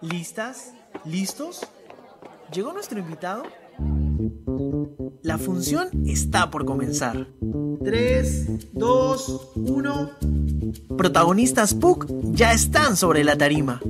¿Listas? ¿Listos? ¿Llegó nuestro invitado? La función está por comenzar. 3, 2, 1. Protagonistas PUC ya están sobre la tarima.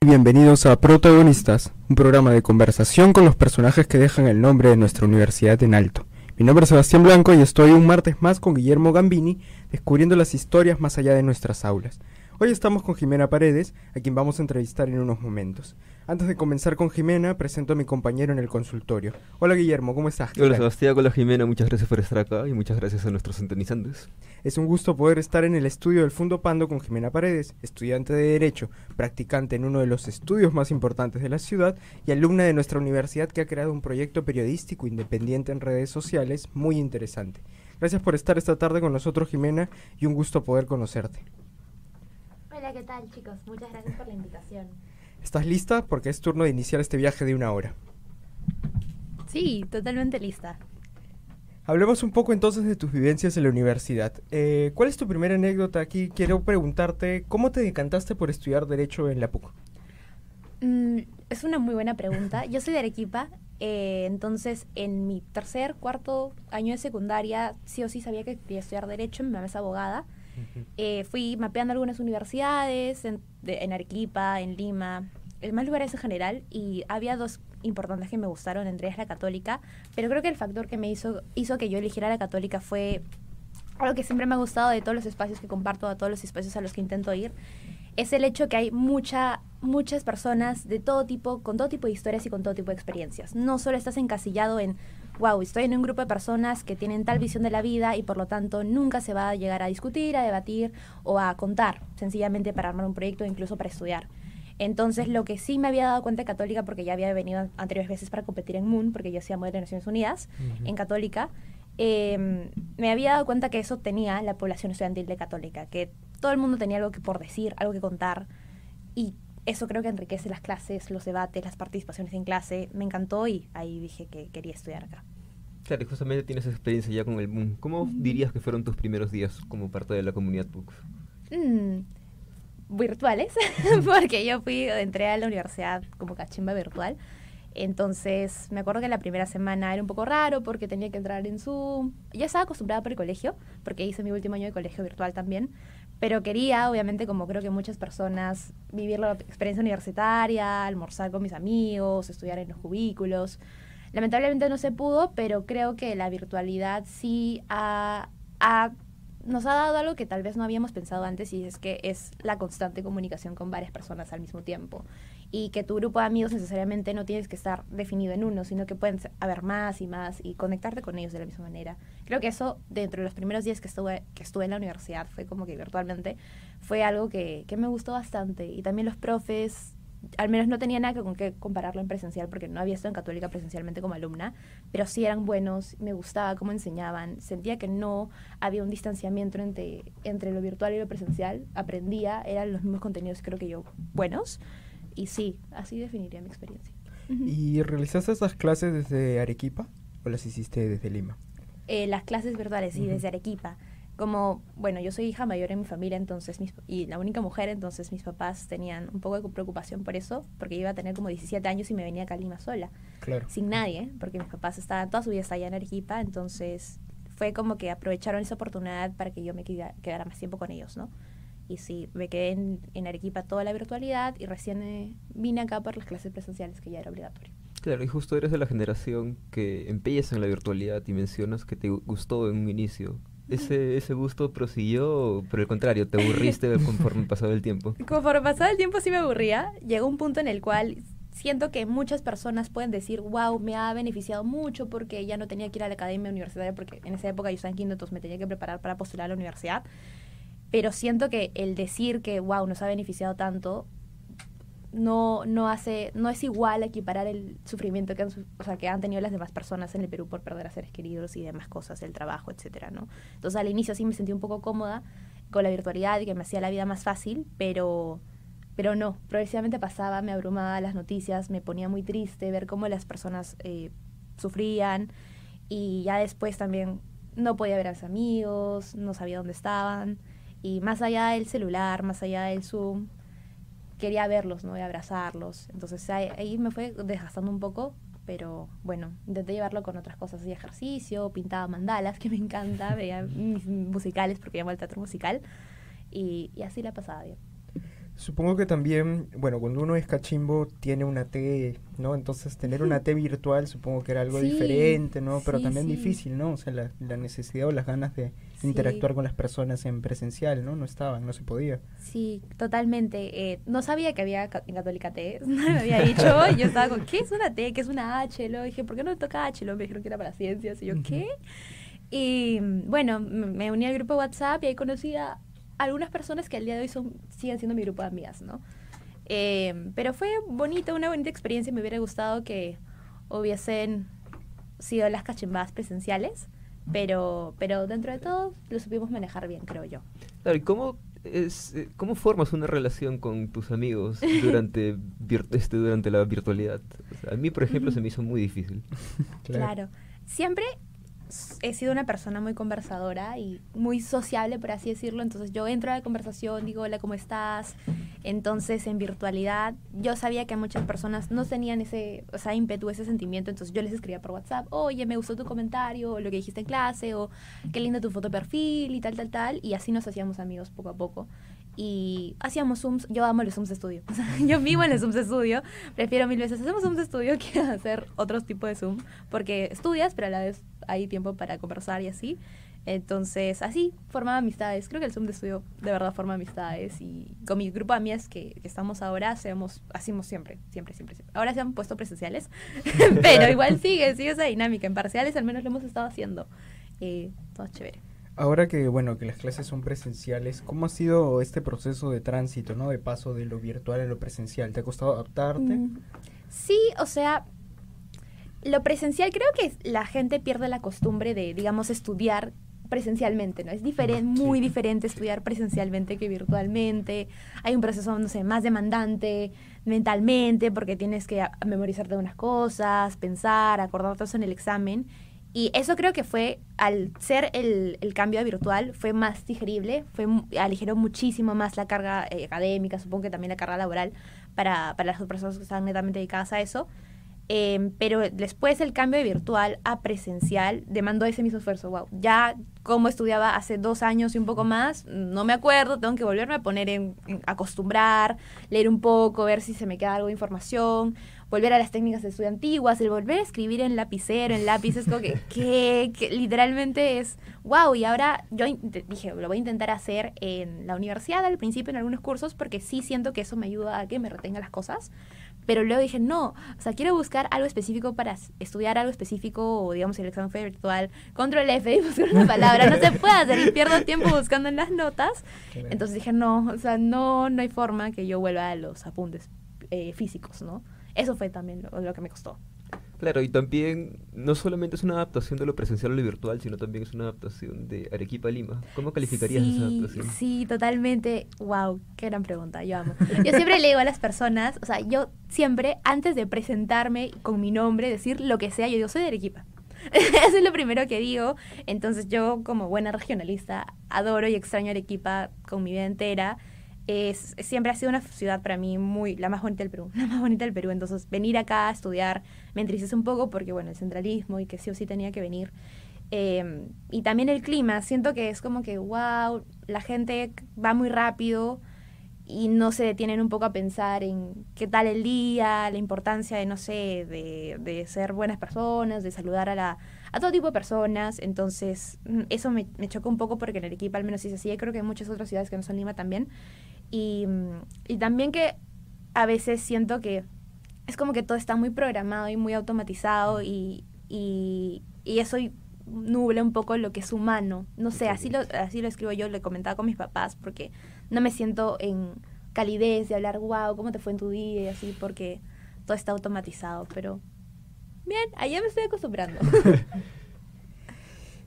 Bienvenidos a Protagonistas, un programa de conversación con los personajes que dejan el nombre de nuestra universidad en alto. Mi nombre es Sebastián Blanco y estoy un martes más con Guillermo Gambini descubriendo las historias más allá de nuestras aulas. Hoy estamos con Jimena Paredes, a quien vamos a entrevistar en unos momentos. Antes de comenzar con Jimena, presento a mi compañero en el consultorio. Hola Guillermo, ¿cómo estás? Hola Sebastián, hola Jimena, muchas gracias por estar acá y muchas gracias a nuestros sintonizantes. Es un gusto poder estar en el estudio del Fundo Pando con Jimena Paredes, estudiante de Derecho, practicante en uno de los estudios más importantes de la ciudad y alumna de nuestra universidad que ha creado un proyecto periodístico independiente en redes sociales muy interesante. Gracias por estar esta tarde con nosotros Jimena y un gusto poder conocerte. Hola, ¿qué tal chicos? Muchas gracias por la invitación. ¿Estás lista? Porque es turno de iniciar este viaje de una hora. Sí, totalmente lista. Hablemos un poco entonces de tus vivencias en la universidad. Eh, ¿Cuál es tu primera anécdota aquí? Quiero preguntarte, ¿cómo te decantaste por estudiar Derecho en la PUC? Mm, es una muy buena pregunta. Yo soy de Arequipa, eh, entonces en mi tercer, cuarto año de secundaria, sí o sí sabía que quería estudiar Derecho, mi mamá es abogada. Eh, fui mapeando algunas universidades en, en, Arequipa, en Lima, en más lugares en general, y había dos importantes que me gustaron, entre ellas la católica, pero creo que el factor que me hizo, hizo que yo eligiera la católica fue algo que siempre me ha gustado de todos los espacios que comparto, de todos los espacios a los que intento ir, es el hecho que hay mucha, muchas personas de todo tipo, con todo tipo de historias y con todo tipo de experiencias. No solo estás encasillado en wow, estoy en un grupo de personas que tienen tal visión de la vida y por lo tanto nunca se va a llegar a discutir, a debatir o a contar, sencillamente para armar un proyecto o incluso para estudiar. Entonces, lo que sí me había dado cuenta Católica, porque ya había venido anteriores veces para competir en Moon, porque yo hacía modelo de Naciones Unidas, en Católica, em, me había dado cuenta que eso tenía la población estudiantil de Católica, que todo el mundo tenía algo que por decir, algo que contar, y eso creo que enriquece las clases, los debates, las participaciones en clase. Me encantó y ahí dije que quería estudiar acá. Claro, y justamente tienes experiencia ya con el boom. ¿Cómo dirías que fueron tus primeros días como parte de la comunidad PUC? Mm, virtuales, porque yo fui, entré a la universidad como cachimba virtual. Entonces, me acuerdo que la primera semana era un poco raro porque tenía que entrar en Zoom. Ya estaba acostumbrada por el colegio, porque hice mi último año de colegio virtual también. Pero quería, obviamente, como creo que muchas personas, vivir la experiencia universitaria, almorzar con mis amigos, estudiar en los cubículos. Lamentablemente no se pudo, pero creo que la virtualidad sí ha, nos ha dado algo que tal vez no habíamos pensado antes y es que es la constante comunicación con varias personas al mismo tiempo. Y que tu grupo de amigos necesariamente no tienes que estar definido en uno, sino que pueden haber más y más y conectarte con ellos de la misma manera. Creo que eso, dentro de los primeros días que estuve, que estuve en la universidad, fue como que virtualmente, fue algo que, que me gustó bastante. Y también los profes al menos no tenía nada con qué compararlo en presencial porque no había estado en católica presencialmente como alumna, pero sí eran buenos, me gustaba cómo enseñaban, sentía que no había un distanciamiento entre, entre lo virtual y lo presencial, aprendía, eran los mismos contenidos creo que yo buenos, y sí, así definiría mi experiencia. ¿Y realizaste esas clases desde Arequipa o las hiciste desde Lima? Eh, las clases virtuales, sí, desde Arequipa como, bueno, yo soy hija mayor en mi familia, entonces, y la única mujer, entonces mis papás tenían un poco de preocupación por eso, porque yo iba a tener como 17 años y me venía a Lima sola, claro. sin nadie, porque mis papás estaban, toda su vida allá en Arequipa, entonces fue como que aprovecharon esa oportunidad para que yo me quedara, más tiempo con ellos, ¿no? Y sí, me quedé en, en Arequipa toda la virtualidad y recién eh, vine acá por las clases presenciales, que ya era obligatorio. Claro, y justo eres de la generación que empieza en la virtualidad y mencionas que te gustó en un inicio ese, ese gusto prosiguió, por el contrario, te aburriste conforme pasaba el tiempo. Conforme pasaba el tiempo sí me aburría. Llegó un punto en el cual siento que muchas personas pueden decir, wow, me ha beneficiado mucho porque ya no tenía que ir a la academia universitaria porque en esa época yo estaba en quinto, entonces me tenía que preparar para postular a la universidad. Pero siento que el decir que, wow, nos ha beneficiado tanto, no, no hace, no es igual equiparar el sufrimiento que han, o sea, que han tenido las demás personas en el Perú por perder a seres queridos y demás cosas, el trabajo, etcétera, ¿no? Entonces al inicio sí me sentí un poco cómoda con la virtualidad y que me hacía la vida más fácil, pero, pero no, progresivamente pasaba, me abrumaba las noticias, me ponía muy triste ver cómo las personas eh, sufrían y ya después también no podía ver a mis amigos, no sabía dónde estaban. Y más allá del celular, más allá del Zoom, quería verlos, ¿no? Y abrazarlos. Entonces ahí, ahí me fue desgastando un poco, pero bueno, intenté llevarlo con otras cosas, hacía ejercicio, pintaba mandalas, que me encanta, veía mis musicales porque llamo al teatro musical, y, y así la pasaba bien. Supongo que también, bueno, cuando uno es cachimbo tiene una T, ¿no? Entonces tener una T virtual supongo que era algo Sí, diferente, ¿no? Pero sí, también sí. difícil, ¿no? O sea, la, la necesidad o las ganas de Sí. interactuar con las personas en presencial, ¿no? No estaban, no se podía. Sí, totalmente. Eh, no sabía que había ca- en Católica T, me había dicho. y Yo estaba con, ¿qué es una T? ¿Qué es una H? Luego dije, ¿por qué no toca H? Luego me dijeron que era para ciencias. Y yo. ¿qué? Y bueno, me uní al grupo de WhatsApp y ahí conocí a algunas personas que al día de hoy son, siguen siendo mi grupo de amigas, ¿no? Eh, pero fue bonito, una bonita experiencia. Me hubiera gustado que hubiesen sido las cachimbadas presenciales. Pero, pero dentro de todo lo supimos manejar bien, creo yo. Claro, ¿y cómo, es, eh, cómo formas una relación con tus amigos durante, vir- este, durante la virtualidad? O sea, a mí, por ejemplo, se me hizo muy difícil. Claro. Siempre he sido una persona muy conversadora y muy sociable, por así decirlo. Entonces yo entro a la conversación, digo, hola, ¿cómo estás? Entonces en virtualidad yo sabía que muchas personas no tenían ese, o sea, ímpetu, ese sentimiento. Entonces yo les escribía por WhatsApp, oye, me gustó tu comentario, o lo que dijiste en clase, o qué linda tu foto de perfil y tal, tal, tal. Y así nos hacíamos amigos poco a poco. Y hacíamos Zooms, yo amo los Zooms de estudio. O sea, yo vivo en los Zooms de estudio. Prefiero mil veces hacemos Zooms de estudio que hacer otros tipos de Zoom. Porque estudias, pero a la vez hay tiempo para conversar y así. Entonces, así formaba amistades. Creo que el Zoom de estudio de verdad forma amistades. Y con mi grupo de amigas que, que estamos ahora, hacemos, hacemos siempre, siempre, siempre, siempre. Ahora se han puesto presenciales, pero igual sigue, sigue esa dinámica. En parciales al menos lo hemos estado haciendo. Eh, todo chévere. Ahora que, bueno, que las clases son presenciales, ¿cómo ha sido este proceso de tránsito, ¿no? De paso de lo virtual a lo presencial. ¿Te ha costado adaptarte? Mm, Sí, o sea, lo presencial, creo que la gente pierde la costumbre de, digamos, estudiar presencialmente, ¿no? Es diferente, sí. muy diferente estudiar presencialmente que virtualmente. Hay un proceso, no sé, más demandante mentalmente porque tienes que memorizarte unas cosas, pensar, acordarte eso en el examen. Y eso creo que fue, al ser el, el cambio virtual, fue más digerible, fue, aligeró muchísimo más la carga eh, académica, supongo que también la carga laboral para, para las personas que están netamente dedicadas a eso. Eh, pero después el cambio de virtual a presencial demandó ese mismo esfuerzo. Wow, ya como estudiaba hace dos años y un poco más, no me acuerdo, tengo que volverme a poner en, en acostumbrar, leer un poco, ver si se me queda algo de información, volver a las técnicas de estudio antiguas, el volver a escribir en lapicero, en lápiz, es como que, que, que literalmente es wow. Y ahora yo dije, lo voy a intentar hacer en la universidad al principio en algunos cursos porque sí siento que eso me ayuda a que me retenga las cosas. Pero luego dije, no, o sea, quiero buscar algo específico para estudiar algo específico, o digamos, el examen fue virtual, control F y buscar una palabra, no se puede hacer y pierdo tiempo buscando en las notas. Entonces dije, no, o sea, no, no hay forma que yo vuelva a los apuntes eh, físicos, ¿no? Eso fue también lo, lo que me costó. Claro, y también no solamente es una adaptación de lo presencial a lo virtual, sino también es una adaptación de Arequipa a Lima. ¿Cómo calificarías esa sí, adaptación? Sí, totalmente. Wow, qué gran pregunta. Yo amo. Yo siempre le digo a las personas, o sea, yo siempre, antes de presentarme con mi nombre, decir lo que sea, yo digo, soy de Arequipa. Eso es lo primero que digo. Entonces yo, como buena regionalista, adoro y extraño Arequipa con mi vida entera. Es, siempre ha sido una ciudad para mí muy la más bonita del Perú, la más bonita del Perú. Entonces venir acá a estudiar me entristece un poco porque, bueno, el centralismo y que sí o sí tenía que venir. Eh, y también el clima, siento que es como que, wow, la gente va muy rápido y no se detienen un poco a pensar en qué tal el día, la importancia de, no sé, de, de ser buenas personas, de saludar a, la, a todo tipo de personas. Entonces, mm, eso me, me chocó un poco porque en Arequipa al menos es así, y creo que en muchas otras ciudades que no son Lima también. Y, y también que a veces siento que es como que todo está muy programado y muy automatizado y, y, y eso nubla un poco lo que es humano. No sé, así lo, así lo escribo yo, lo he comentado con mis papás, porque no me siento en calidez de hablar, wow, ¿cómo te fue en tu día? Y así, porque todo está automatizado, pero bien, allá me estoy acostumbrando.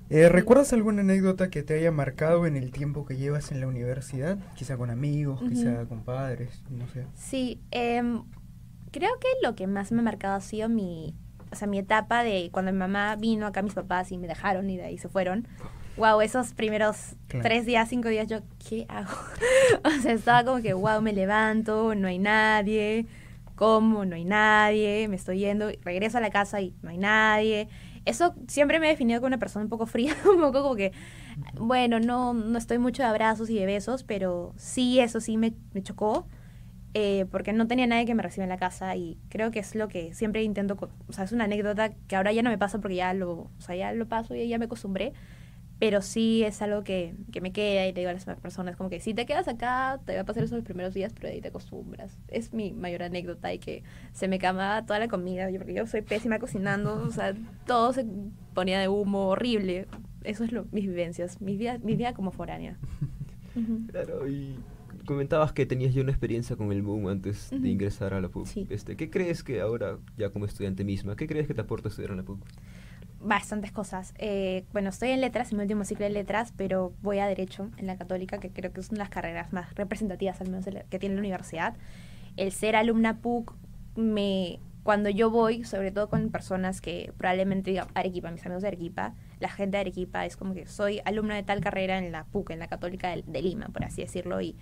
Eh, ¿Recuerdas alguna anécdota que te haya marcado en el tiempo que llevas en la universidad? Quizá con amigos, quizá con padres, no sé. Sí, em, creo que lo que más me ha marcado ha sido mi, o sea, mi etapa de cuando mi mamá vino acá, mis papás y me dejaron y de ahí se fueron. Wow, esos primeros Claro. tres días, cinco días, yo, ¿qué hago? o sea, estaba como que, wow, me levanto, no hay nadie, como, no hay nadie, me estoy yendo, regreso a la casa y no hay nadie. Eso siempre me he definido como una persona un poco fría, un poco como que, bueno, no, no estoy mucho de abrazos y de besos, pero sí, eso sí me, me chocó, eh, porque no tenía nadie que me reciba en la casa y creo que es lo que siempre intento, o sea, es una anécdota que ahora ya no me pasa porque ya lo, o sea, ya lo paso y ya me acostumbré, pero sí es algo que, que me queda y le digo a las personas como que si te quedas acá te va a pasar eso los primeros días pero de ahí te acostumbras es mi mayor anécdota y que se me quemaba toda la comida yo- porque yo soy pésima cocinando o sea todo se ponía de humo horrible eso es lo, mis vivencias mi vida mi vida como foránea. Claro, y comentabas que tenías ya una experiencia con el boom antes de ingresar a la PUC. Sí. Este, ¿Qué crees que ahora, ya como estudiante misma, qué crees que te aporta estudiar en la PUC? Bastantes cosas. Eh, bueno, estoy en letras, en mi último ciclo de letras, pero voy a derecho en la católica, que creo que es una de las carreras más representativas, al menos que tiene la universidad. El ser alumna PUC, me, cuando yo voy, sobre todo con personas que probablemente digan Arequipa, mis amigos de Arequipa, la gente de Arequipa es como que soy alumna de tal carrera en la PUC, en la católica de, de Lima, por así decirlo, y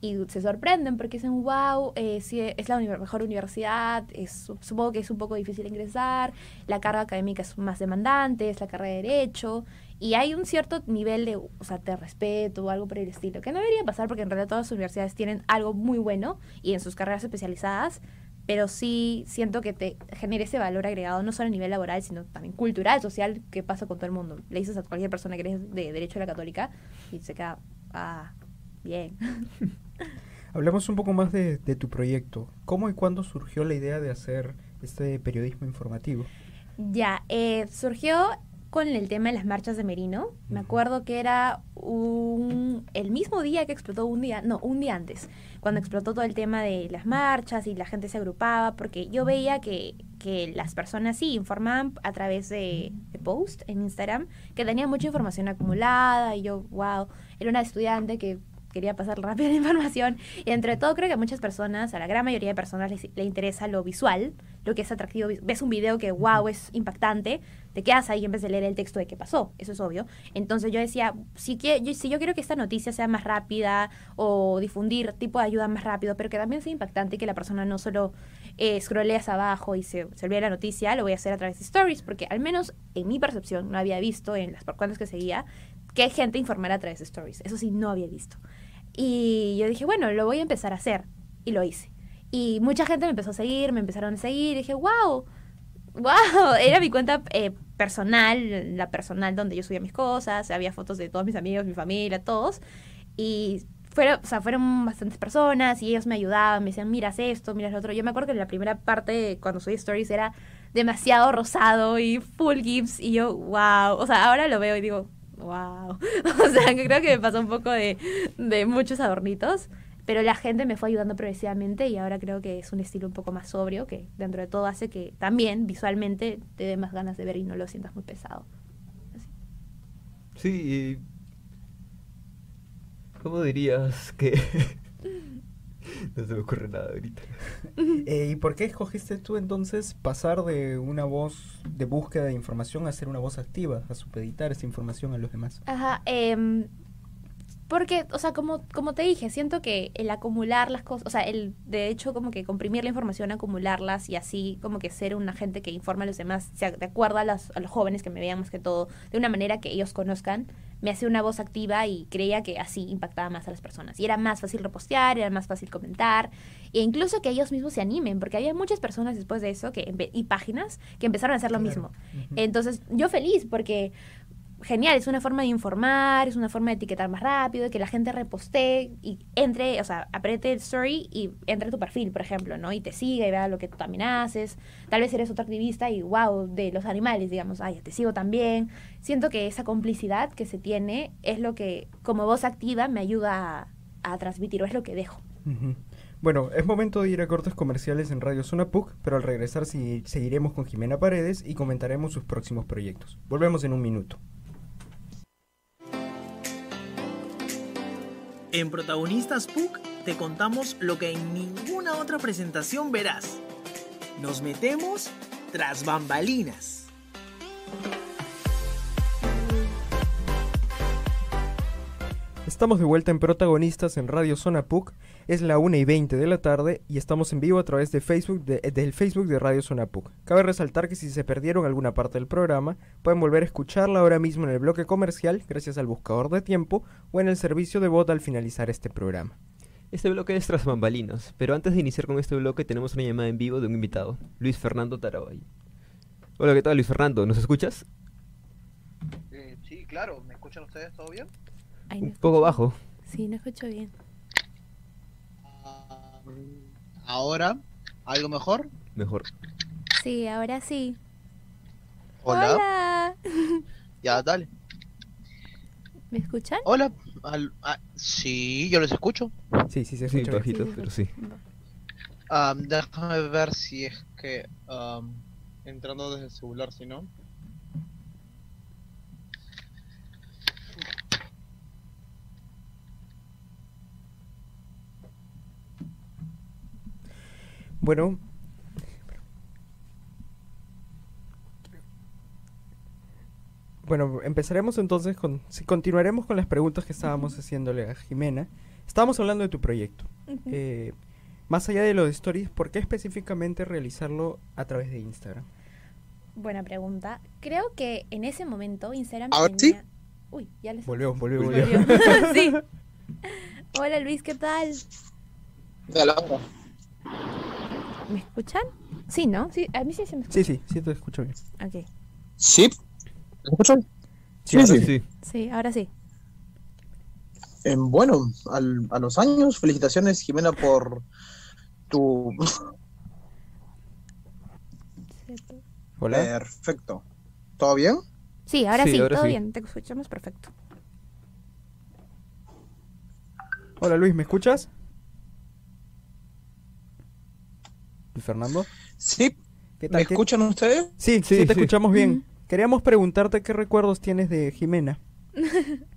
y se sorprenden porque dicen, wow, eh, sí, es la mejor universidad, es, supongo que es un poco difícil ingresar, la carga académica es más demandante, es la carrera de Derecho, y hay un cierto nivel de, o sea, de respeto o algo por el estilo, que no debería pasar porque en realidad todas las universidades tienen algo muy bueno y en sus carreras especializadas, pero sí siento que te genera ese valor agregado, no solo a nivel laboral, sino también cultural, social, que pasa con todo el mundo. Le dices a cualquier persona que eres de Derecho a la Católica y se queda, ah, bien. Hablemos un poco más de, de tu proyecto. ¿Cómo y cuándo surgió la idea de hacer este periodismo informativo? Ya, eh, surgió con el tema de las marchas de Merino. Me acuerdo que era un, el mismo día que explotó, un día, no, un día antes, cuando explotó todo el tema de las marchas y la gente se agrupaba, porque yo veía que, que las personas sí informaban a través de, de post en Instagram, que tenía mucha información acumulada y yo, wow, era una estudiante que quería pasar rápido la información y entre todo creo que a muchas personas, a la gran mayoría de personas les, le interesa lo visual, lo que es atractivo. Ves un video que wow es impactante, te quedas ahí en vez de leer el texto de qué pasó, eso es obvio. Entonces yo decía, si, que, yo, si yo quiero que esta noticia sea más rápida o difundir tipo de ayuda más rápido, pero que también sea impactante y que la persona no solo eh, scrollee hacia abajo y se, se olvide la noticia, lo voy a hacer a través de stories, porque al menos en mi percepción no había visto en las cuentas que seguía que gente informara a través de stories. Eso sí, no había visto. Y yo dije, bueno, lo voy a empezar a hacer. Y lo hice. Y mucha gente me empezó a seguir, me empezaron a seguir. Y dije, wow, wow. Era mi cuenta eh, personal, la personal donde yo subía mis cosas. Había fotos de todos mis amigos, mi familia, todos. Y fueron, o sea, fueron bastantes personas y ellos me ayudaban, me decían, miras esto, miras lo otro. Yo me acuerdo que la primera parte, cuando subí stories, era demasiado rosado y full gifs. Y yo, wow. O sea, ahora lo veo y digo, wow. O sea, que creo que me pasó un poco de, de muchos adornitos. Pero la gente me fue ayudando progresivamente y ahora creo que es un estilo un poco más sobrio que dentro de todo hace que también visualmente te dé más ganas de ver y no lo sientas muy pesado. Sí, ¿cómo dirías que... no se me ocurre nada ahorita. Eh, ¿Y por qué escogiste tú entonces pasar de una voz de búsqueda de información a ser una voz activa, a supeditar esa información a los demás? Ajá, em, porque, o sea, como, como te dije, siento que el acumular las cosas, o sea, el de hecho como que comprimir la información, acumularlas y así como que ser un agente que informa a los demás, o sea, de acuerdo a, las- a los jóvenes que me vean más que todo, de una manera que ellos conozcan, me hace una voz activa y creía que así impactaba más a las personas. Y era más fácil repostear, era más fácil comentar, e incluso que ellos mismos se animen, porque había muchas personas después de eso que, y páginas que empezaron a hacer lo Claro. mismo. Entonces, yo feliz porque genial, es una forma de informar, es una forma de etiquetar más rápido, de que la gente repostee y entre, o sea, apriete el story y entre tu perfil, por ejemplo, ¿no? Y te siga y vea lo que tú también haces. Tal vez eres otro activista y wow, de los animales, digamos, ay, te sigo también. Siento que esa complicidad que se tiene es lo que, como voz activa, me ayuda a, transmitir, o es lo que dejo. Bueno, es momento de ir a cortes comerciales en Radio Zona PUC, pero al regresar seguiremos con Jimena Paredes y comentaremos sus próximos proyectos. Volvemos en un minuto. En Protagonistas PUC te contamos lo que en ninguna otra presentación verás. Nos metemos Tras bambalinas. Estamos de vuelta en Protagonistas en Radio Zona PUC. Es la 1 y 20 de la tarde y estamos en vivo a través de Facebook de, del Facebook de Radio Zona PUC. Cabe resaltar que si se perdieron alguna parte del programa, pueden volver a escucharla ahora mismo en el bloque comercial gracias al buscador de tiempo o en el servicio de voz al finalizar este programa. Este bloque es tras bambalinas, pero antes de iniciar con este bloque tenemos una llamada en vivo de un invitado, Luis Fernando Tarabay. Hola, ¿qué tal Luis Fernando? ¿Nos escuchas? Eh, sí, claro. ¿Me escuchan ustedes? ¿Todo bien? Ay, no Un poco bajo. Sí, no escucho bien. Ah, Ahora, ¿algo mejor? Mejor. Sí, ahora sí. Hola. Hola. Ya, dale. ¿Me escuchan? Hola. Al- ah, sí, yo les escucho. Sí, sí, se escucha. bajito, Sí, sí, pero sí. Ah, déjame ver si es que... ah, entrando desde el celular, si no. Bueno. Bueno, empezaremos entonces con... Si continuaremos con las preguntas que estábamos haciéndole a Jimena. Estábamos hablando de tu proyecto. Eh, más allá de lo de stories, ¿por qué específicamente realizarlo a través de Instagram? Buena pregunta. Creo que en ese momento Instagram Ahora sí. Uy, ya les... Volvió, volvió, Uy, volvió. Volvió. sí. Hola Luis, ¿qué tal? Ahora. ¿Me escuchan? Sí, ¿no? Sí, a mí sí se me escucha. Sí, sí, sí te escucho bien. Ok. ¿Sí? ¿Me escuchan? Sí, Sí, ahora sí. Sí. Sí, ahora sí. Eh, bueno, al- a los años, felicitaciones, Jimena, por tu... Hola. Perfecto. ¿Todo bien? Sí, ahora Sí, sí, ahora todo sí. bien, te escuchamos perfecto. Hola Luis, ¿me escuchas? Luis Fernando. Sí. ¿Qué ¿Me ¿Qué- escuchan ustedes? Sí, sí, Sí, te sí. escuchamos bien. Ujú. Queríamos preguntarte qué recuerdos tienes de Jimena.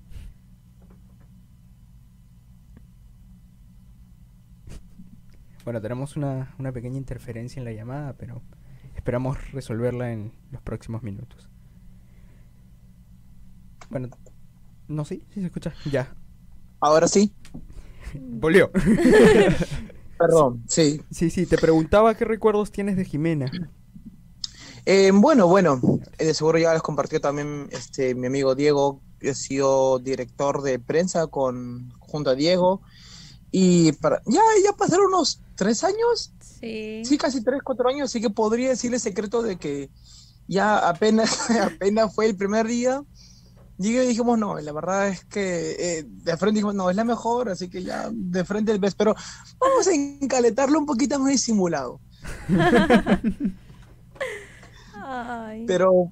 bueno, tenemos una, una pequeña interferencia en la llamada, pero esperamos resolverla en los próximos minutos. Bueno, no, sí, sí se escucha. Ya, Ahora sí. volvió. Perdón, sí. sí, sí, te preguntaba qué recuerdos tienes de Jimena. Eh, bueno, bueno, eh, de seguro ya les compartió también este mi amigo Diego, que ha sido director de prensa con junto a Diego. Y para, ya, ya pasaron unos tres años, Sí. sí, casi tres, cuatro años, así que podría decirle secreto de que ya apenas, apenas fue el primer día. Y dijimos, no, la verdad es que eh, de frente dijimos, no, es la mejor, así que ya de frente el ves, pero vamos a encaletarlo un poquito más disimulado. Ay. Pero,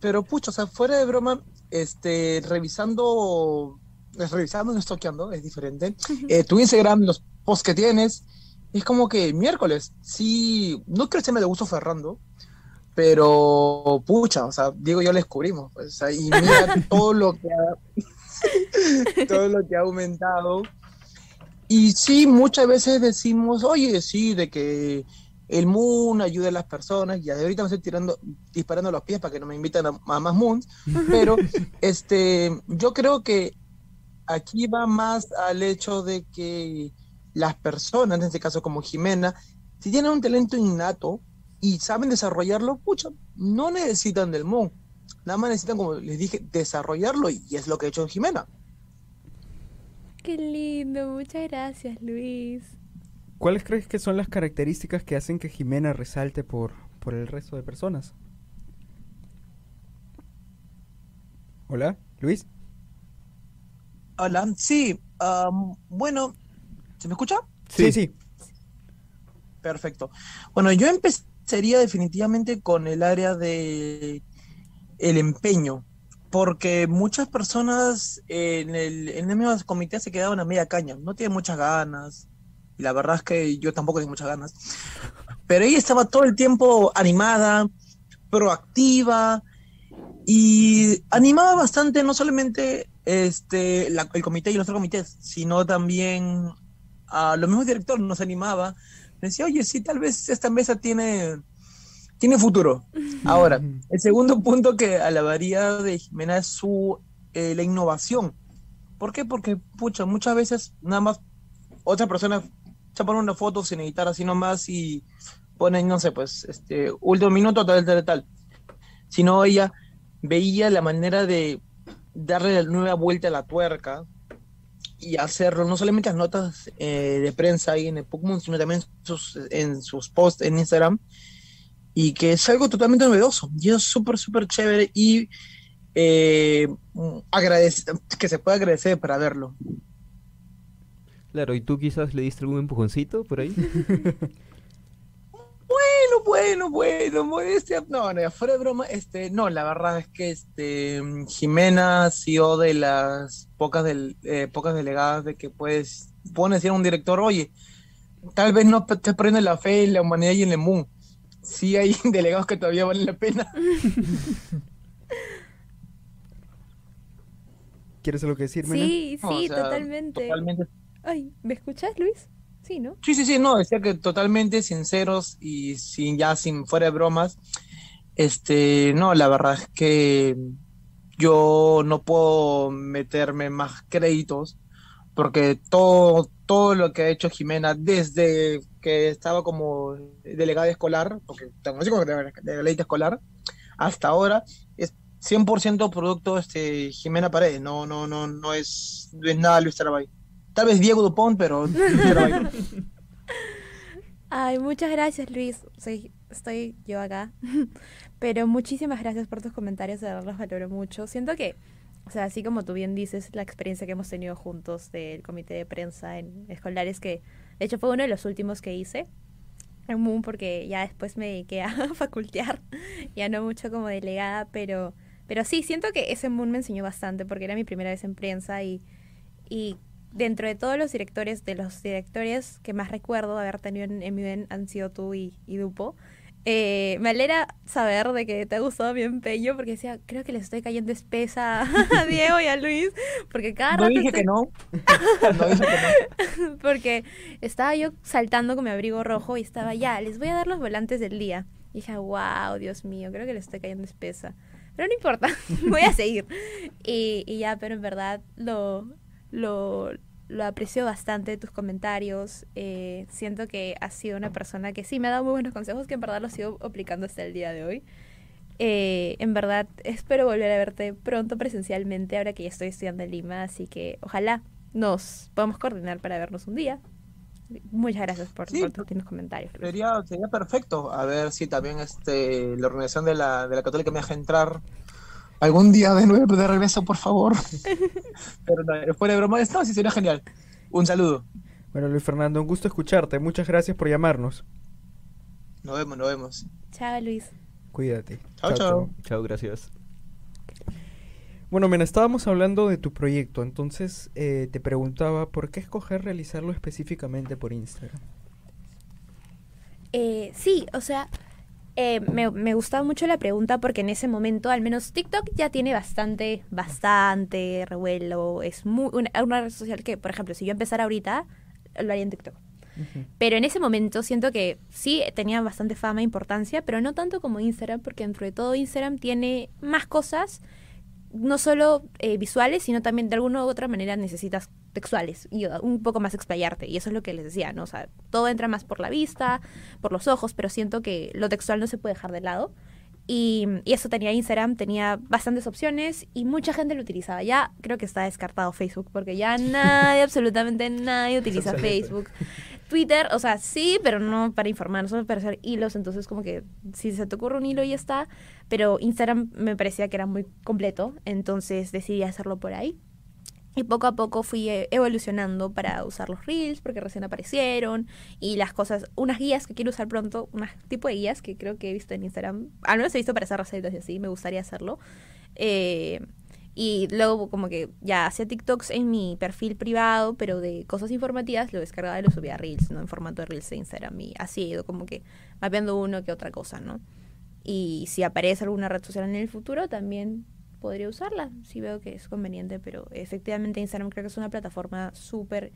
pero pucho, o sea, fuera de broma, este, revisando, revisando, no estoqueando, es diferente. Eh, tu Instagram, los posts que tienes, es como que miércoles, sí, no creo que se me de gusto Ferrando, pero pucha, o sea, Diego y yo le descubrimos, pues, o sea, y mira todo lo que ha, todo lo que ha aumentado. Y sí, muchas veces decimos, oye, sí, de que el Moon ayuda a las personas, y ahorita me estoy tirando, disparando los pies para que no me invitan a, a más Moons, pero este, yo creo que aquí va más al hecho de que las personas, en este caso como Jimena, si tienen un talento innato y saben desarrollarlo, pucha, no necesitan del Moon, nada más necesitan, como les dije, desarrollarlo y es lo que ha hecho Jimena. Qué lindo, muchas gracias Luis. ¿Cuáles crees que son las características que hacen que Jimena resalte por, por el resto de personas? Hola, Luis. Hola, sí, am, bueno, ¿se me escucha? Sí, sí. Perfecto. Bueno, yo empezaría definitivamente con el área de el empeño, porque muchas personas en el, en el mismo comité se quedaban a media caña, no tienen muchas ganas, y la verdad es que yo tampoco tengo muchas ganas, pero ella estaba todo el tiempo animada, proactiva, y animaba bastante no solamente este, la- el comité y los otros comités, sino también a los mismos directores nos animaba. Decía, oye, sí, tal vez esta mesa tiene, tiene futuro. Ahora, el segundo punto que alabaría de Jimena es su eh, la innovación. ¿Por qué? Porque, pucha, muchas veces nada más otra persona se pone una foto sin editar así nomás y ponen, no sé, pues, este, último minuto, tal, tal, tal. Sino ella veía la manera de darle la nueva vuelta a la tuerca y hacerlo, no solamente las notas eh, de prensa ahí en el Pokémon, sino también sus, en sus posts en Instagram, y que es algo totalmente novedoso, y es súper, súper chévere y eh, agradece, que se puede agradecer para verlo. Claro, ¿y tú quizás le diste algún empujoncito por ahí? Bueno, bueno, bueno, modestia. No, no, fuera de broma, este, no, la verdad es que este Jimena ha sido de las pocas del, eh, pocas delegadas de que puedes, pueden decir a un director, oye, tal vez no te prende la fe en la humanidad y en el mundo. Sí hay delegados que todavía valen la pena. ¿Quieres algo que decir, Mena? Sí, No, o sí, sea, totalmente. Totalmente. Ay, ¿me escuchas, Luis? Sí, ¿no? Sí, sí, sí, no, decía que totalmente sinceros y sin ya sin fuera de bromas. Este, no, la verdad es que yo no puedo meterme más créditos porque todo, todo lo que ha hecho Jimena desde que estaba como delegada escolar, porque tengo como delegada escolar, hasta ahora es 100% producto este Jimena Paredes, no, no, no, no es, no es nada Luis Tarabay. Tal vez Diego Dupont, pero Tarabay. Ay, muchas gracias, Luis. Soy, estoy yo acá. Pero muchísimas gracias por tus comentarios, de los valoro mucho. Siento que, o sea, así como tú bien dices, la experiencia que hemos tenido juntos del comité de prensa en escolares, que de hecho fue uno de los últimos que hice en Moon, porque ya después me dediqué a facultear, ya no mucho como delegada, pero, pero sí, siento que ese Moon me enseñó bastante, porque era mi primera vez en prensa y, y dentro de todos los directores, de los directores que más recuerdo haber tenido en, en mi ven han sido tú y, y Dupo. Eh, me alegra saber de que te ha gustado mi empeño porque decía, creo que le estoy cayendo espesa a Diego y a Luis porque cada No rato dije estoy- que no. No dije que no. porque estaba yo saltando con mi abrigo rojo y estaba ya, les voy a dar los volantes del día. Y dije, wow, Dios mío, creo que le estoy cayendo espesa. Pero no importa, voy a seguir. Y, y ya, pero en verdad lo, lo, lo aprecio bastante tus comentarios. Eh, siento que has sido una persona que sí me ha dado muy buenos consejos que en verdad los sigo aplicando hasta el día de hoy. Eh, en verdad, espero volver a verte pronto presencialmente ahora que ya estoy estudiando en Lima, así que ojalá nos podamos coordinar para vernos un día. Muchas gracias por, Sí, por tus comentarios. Sería, sería perfecto. A ver si también este, la organización de la, de la Católica me deja entrar algún día de nuevo de regreso, por favor. Pero no, fuera de broma, no, sí sería genial. Un saludo. Bueno, Luis Fernando, un gusto escucharte. Muchas gracias por llamarnos. Nos vemos, nos vemos. Chao, Luis. Cuídate. Chao, chao. Chao, gracias. Bueno, Mena, estábamos hablando de tu proyecto, entonces eh, te preguntaba por qué escoger realizarlo específicamente por Instagram. Eh, sí, o sea, eh, me, me gustaba mucho la pregunta porque en ese momento, al menos TikTok ya tiene bastante, bastante revuelo. Es muy, una, una red social que, por ejemplo, si yo empezara ahorita, lo haría en TikTok. Pero en ese momento siento que sí tenía bastante fama e importancia, pero no tanto como Instagram, porque dentro de todo Instagram tiene más cosas, no solo eh, visuales, sino también de alguna u otra manera necesitas textuales y uh, un poco más explayarte. Y eso es lo que les decía, ¿no? O sea, todo entra más por la vista, por los ojos, pero siento que lo textual no se puede dejar de lado. Y, y eso tenía Instagram, tenía bastantes opciones y mucha gente lo utilizaba. Ya creo que está descartado Facebook porque ya nadie, absolutamente nadie utiliza Facebook. Twitter, o sea, sí, pero no para informar, solo para hacer hilos. Entonces, como que si se te ocurre un hilo ya está. Pero Instagram me parecía que era muy completo, entonces decidí hacerlo por ahí. Y poco a poco fui eh, evolucionando para usar los reels, porque recién aparecieron. Y las cosas, unas guías que quiero usar pronto, un tipo de guías que creo que he visto en Instagram. Al menos he visto para hacer recetas y así, me gustaría hacerlo. Eh, y luego como que ya hacía TikToks en mi perfil privado, pero de cosas informativas lo descargaba y lo subía a Reels, ¿no? En formato de Reels de Instagram. Y así como que mapeando uno que otra cosa, ¿no? Y si aparece alguna red social en el futuro, también podría usarla, si veo que es conveniente, pero efectivamente Instagram creo que es una plataforma súper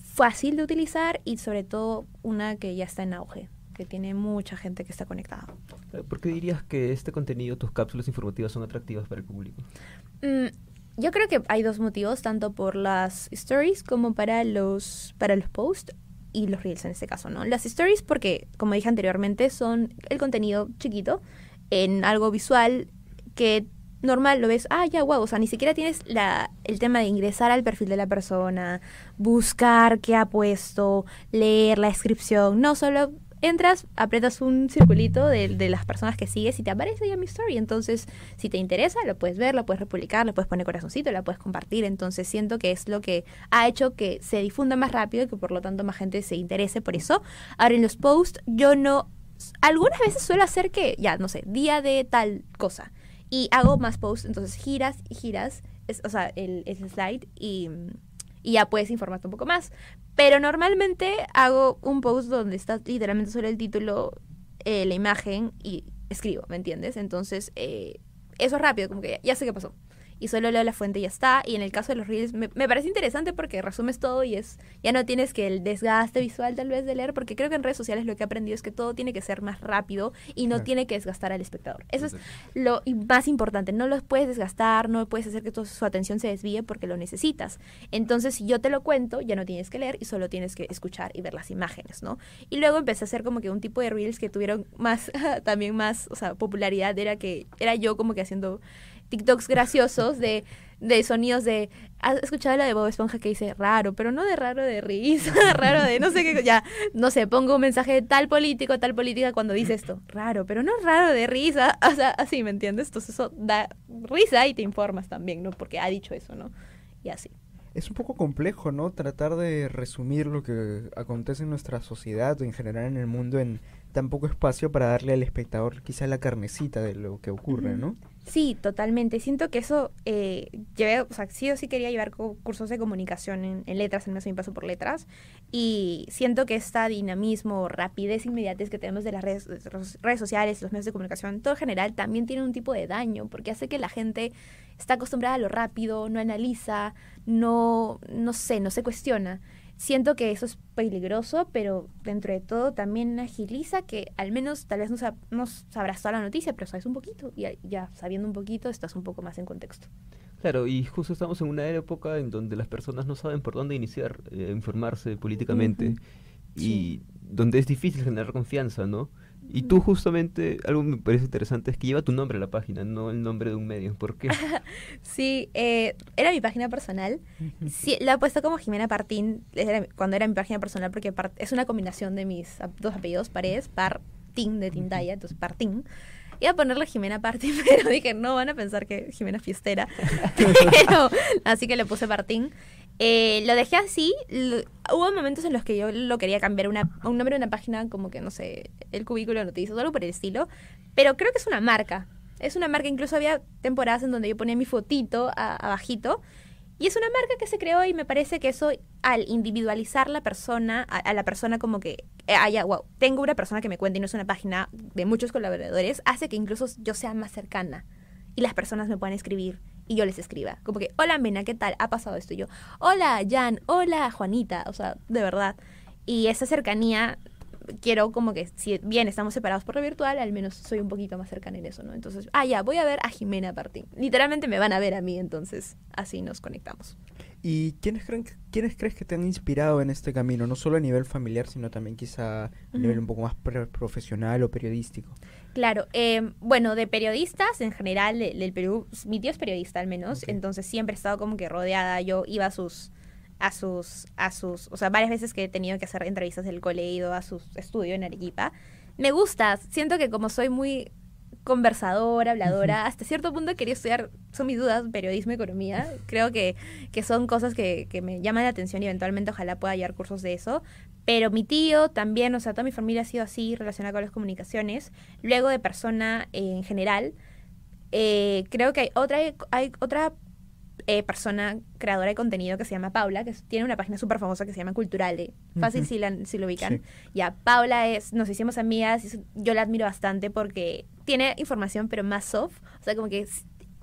fácil de utilizar y sobre todo una que ya está en auge. Que tiene mucha gente que está conectada. Eh, ¿Por qué dirías que este contenido, tus cápsulas informativas, son atractivas para el público? Mm, yo creo que hay dos motivos, tanto por las stories como para los, para los posts y los reels en este caso, ¿no? Las stories porque, como dije anteriormente, son el contenido chiquito en algo visual que normal lo ves, ah, ya, wow, o sea, ni siquiera tienes la, el tema de ingresar al perfil de la persona, buscar qué ha puesto, leer la descripción, no, solo entras, aprietas un circulito de, de, las personas que sigues y te aparece ya mi story. Entonces, si te interesa, lo puedes ver, lo puedes republicar, le puedes poner corazoncito, la puedes compartir. Entonces, siento que es lo que ha hecho que se difunda más rápido y que por lo tanto más gente se interese por eso. Ahora, en los posts, yo no. Algunas veces suelo hacer que, ya, no sé, día de tal cosa. Y hago más posts, entonces giras y giras, es, o sea, el, el slide y y ya puedes informarte un poco más. Pero normalmente hago un post donde está literalmente solo el título, eh, la imagen y escribo, ¿me entiendes? Entonces, eh, eso es rápido, como que ya, ya sé qué pasó y solo leo la fuente y ya está. Y en el caso de los reels me, me, parece interesante porque resumes todo y es ya no tienes que el desgaste visual tal vez de leer, porque creo que en redes sociales lo que he aprendido es que todo tiene que ser más rápido y no tiene que desgastar al espectador. Eso es lo más importante. No lo puedes desgastar, no puedes hacer que toda su atención se desvíe porque lo necesitas. Entonces, si yo te lo cuento, ya no tienes que leer y solo tienes que escuchar y ver las imágenes, ¿no? Y luego empecé a hacer como que un tipo de reels que tuvieron más, también más, o sea, popularidad, era que era yo como que haciendo TikToks graciosos de, de sonidos de. ¿Has escuchado la de Bob Esponja que dice raro, pero no de raro de risa, raro de no sé qué? Ya, no sé, pongo un mensaje de tal político, tal política cuando dice esto. Raro, pero no raro de risa. O sea, así, ¿me entiendes? Entonces eso da risa y te informas también, ¿no? Porque ha dicho eso, ¿no? Y así. Es un poco complejo, ¿no? Tratar de resumir lo que acontece en nuestra sociedad o en general en el mundo en tan poco espacio para darle al espectador quizá la carnecita de lo que ocurre, ¿no? Sí, totalmente. Siento que eso eh, llevé, o sea, sí o sí quería llevar cursos de comunicación en, en letras, en mi paso por letras, y siento que este dinamismo, rapidez, inmediatez que tenemos de las redes, redes sociales, los medios de comunicación, todo en general, también tiene un tipo de daño, porque hace que la gente está acostumbrada a lo rápido, no analiza, no, no sé, no se cuestiona. Siento que eso es peligroso, pero dentro de todo también agiliza que al menos tal vez no, sab no sabrás toda la noticia, pero sabes un poquito y ya sabiendo un poquito estás un poco más en contexto. Claro, y justo estamos en una época en donde las personas no saben por dónde iniciar eh, a informarse políticamente uh -huh. y sí. donde es difícil generar confianza, ¿no? Y tú justamente, algo me parece interesante, es que lleva tu nombre a la página, no el nombre de un medio. ¿Por qué? sí, eh, era mi página personal. Sí, la he puesto como Jimena Partín era, cuando era mi página personal porque es una combinación de mis dos apellidos, Paredes, Partín de Tintaya, entonces Partín. Iba a ponerle Jimena Partín, pero dije, no, van a pensar que Jimena es fiestera. pero, así que le puse Partín. Eh, lo dejé así. Hubo momentos en los que yo lo quería cambiar una, un nombre de una página, como que, no sé, el cubículo de noticias algo por el estilo. Pero creo que es una marca. Es una marca, incluso había temporadas en donde yo ponía mi fotito a, abajito. Y es una marca que se creó y me parece que eso, al individualizar la persona, a, a la persona como que, haya, wow, tengo una persona que me cuenta y no es una página de muchos colaboradores, hace que incluso yo sea más cercana y las personas me puedan escribir y yo les escriba. Como que, hola Mena, ¿qué tal? Ha pasado esto. Y yo, hola Jan, hola Juanita. O sea, de verdad. Y esa cercanía, quiero como que, si bien estamos separados por lo virtual, al menos soy un poquito más cercana en eso, ¿no? Entonces, ah, ya, voy a ver a Jimena Partín. Literalmente me van a ver a mí, entonces así nos conectamos. ¿Y quiénes, creen quiénes crees que te han inspirado en este camino? No solo a nivel familiar, sino también quizá a uh -huh. nivel un poco más profesional o periodístico. Claro, eh, bueno, de periodistas en general del de Perú, mi tío es periodista al menos, okay. entonces siempre he estado como que rodeada, yo iba a sus, a sus, a sus, o sea, varias veces que he tenido que hacer entrevistas del cole, he ido a su estudio en Arequipa. Me gusta, siento que como soy muy conversadora, habladora, uh -huh. hasta cierto punto quería estudiar, son mis dudas, periodismo economía, creo que, que son cosas que, que, me llaman la atención y eventualmente ojalá pueda hallar cursos de eso, pero mi tío también, o sea, toda mi familia ha sido así, relacionada con las comunicaciones, luego de persona eh, en general, eh, creo que hay otra, hay otra eh, persona creadora de contenido que se llama Paula, que tiene una página súper famosa que se llama Culturale. Fácil uh -huh. si, la, si lo ubican. Sí. Ya, Paula es, nos hicimos amigas, yo la admiro bastante porque tiene información pero más soft, o sea, como que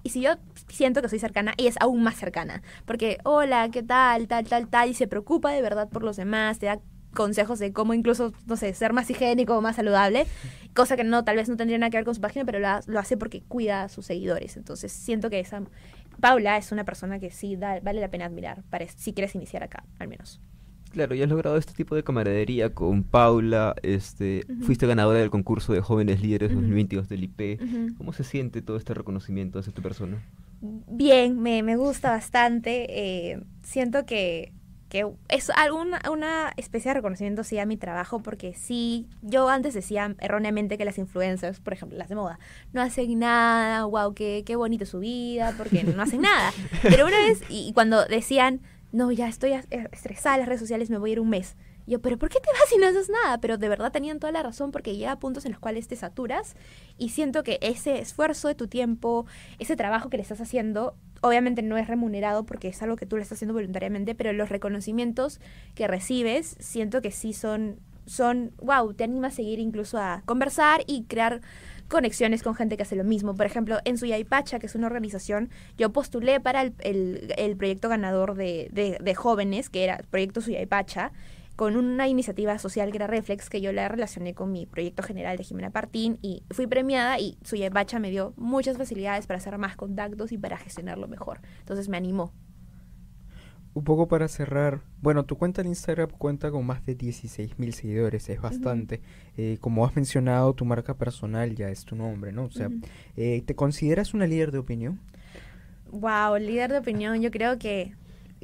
y si yo siento que soy cercana, ella es aún más cercana. Porque, hola, ¿qué tal? Tal, tal, tal. Y se preocupa de verdad por los demás, te da consejos de cómo incluso, no sé, ser más higiénico o más saludable, cosa que no, tal vez no tendría nada que ver con su página, pero lo, lo hace porque cuida a sus seguidores. Entonces siento que esa Paula es una persona que sí da, vale la pena admirar, para, si quieres iniciar acá, al menos. Claro, ya has logrado este tipo de camaradería con Paula, este, fuiste ganadora del concurso de jóvenes líderes 2022 del IP. ¿Cómo se siente todo este reconocimiento hacia tu persona? Bien, me, me gusta bastante. Eh, siento que, que es alguna, una especie de reconocimiento sí a mi trabajo, porque sí, yo antes decía erróneamente que las influencers, por ejemplo, las de moda, no hacen nada, wow, qué, qué bonito su vida, porque no hacen nada. Pero una vez, y cuando decían no, ya estoy estresada en las redes sociales, me voy a ir un mes. yo, pero ¿por qué te vas y no haces nada? Pero de verdad tenían toda la razón porque llega a puntos en los cuales te saturas y siento que ese esfuerzo de tu tiempo, ese trabajo que le estás haciendo, obviamente no es remunerado porque es algo que tú le estás haciendo voluntariamente, pero los reconocimientos que recibes, siento que sí son, son, wow, te anima a seguir incluso a conversar y crear conexiones con gente que hace lo mismo. Por ejemplo, en Suyaipacha, que es una organización, yo postulé para el, proyecto ganador de, de, jóvenes, que era el proyecto Suyaipacha, con una iniciativa social que era Reflex, que yo la relacioné con mi proyecto general de Jimena Partín y fui premiada y Suyaipacha me dio muchas facilidades para hacer más contactos y para gestionarlo mejor. Entonces me animó un poco para cerrar, bueno, tu cuenta en Instagram cuenta con más de 16 mil seguidores, es bastante. Eh, como has mencionado, tu marca personal ya es tu nombre, ¿no? O sea, eh, ¿te consideras una líder de opinión? Wow, líder de opinión, yo creo que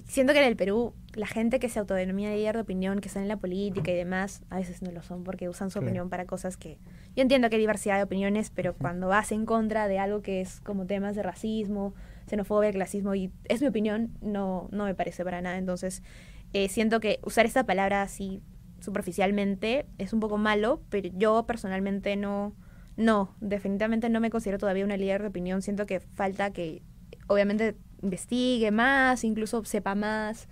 siento que en el Perú la gente que se autodenomina líder de opinión, que está en la política y demás, a veces no lo son porque usan su opinión para cosas que... Yo entiendo que hay diversidad de opiniones, pero cuando vas en contra de algo que es como temas de racismo, xenofobia, clasismo, y es mi opinión, no, no me parece para nada. Entonces, eh, siento que usar esta palabra así superficialmente es un poco malo, pero yo personalmente no, no, definitivamente no me considero todavía una líder de opinión. Siento que falta que, obviamente, investigue más, incluso sepa más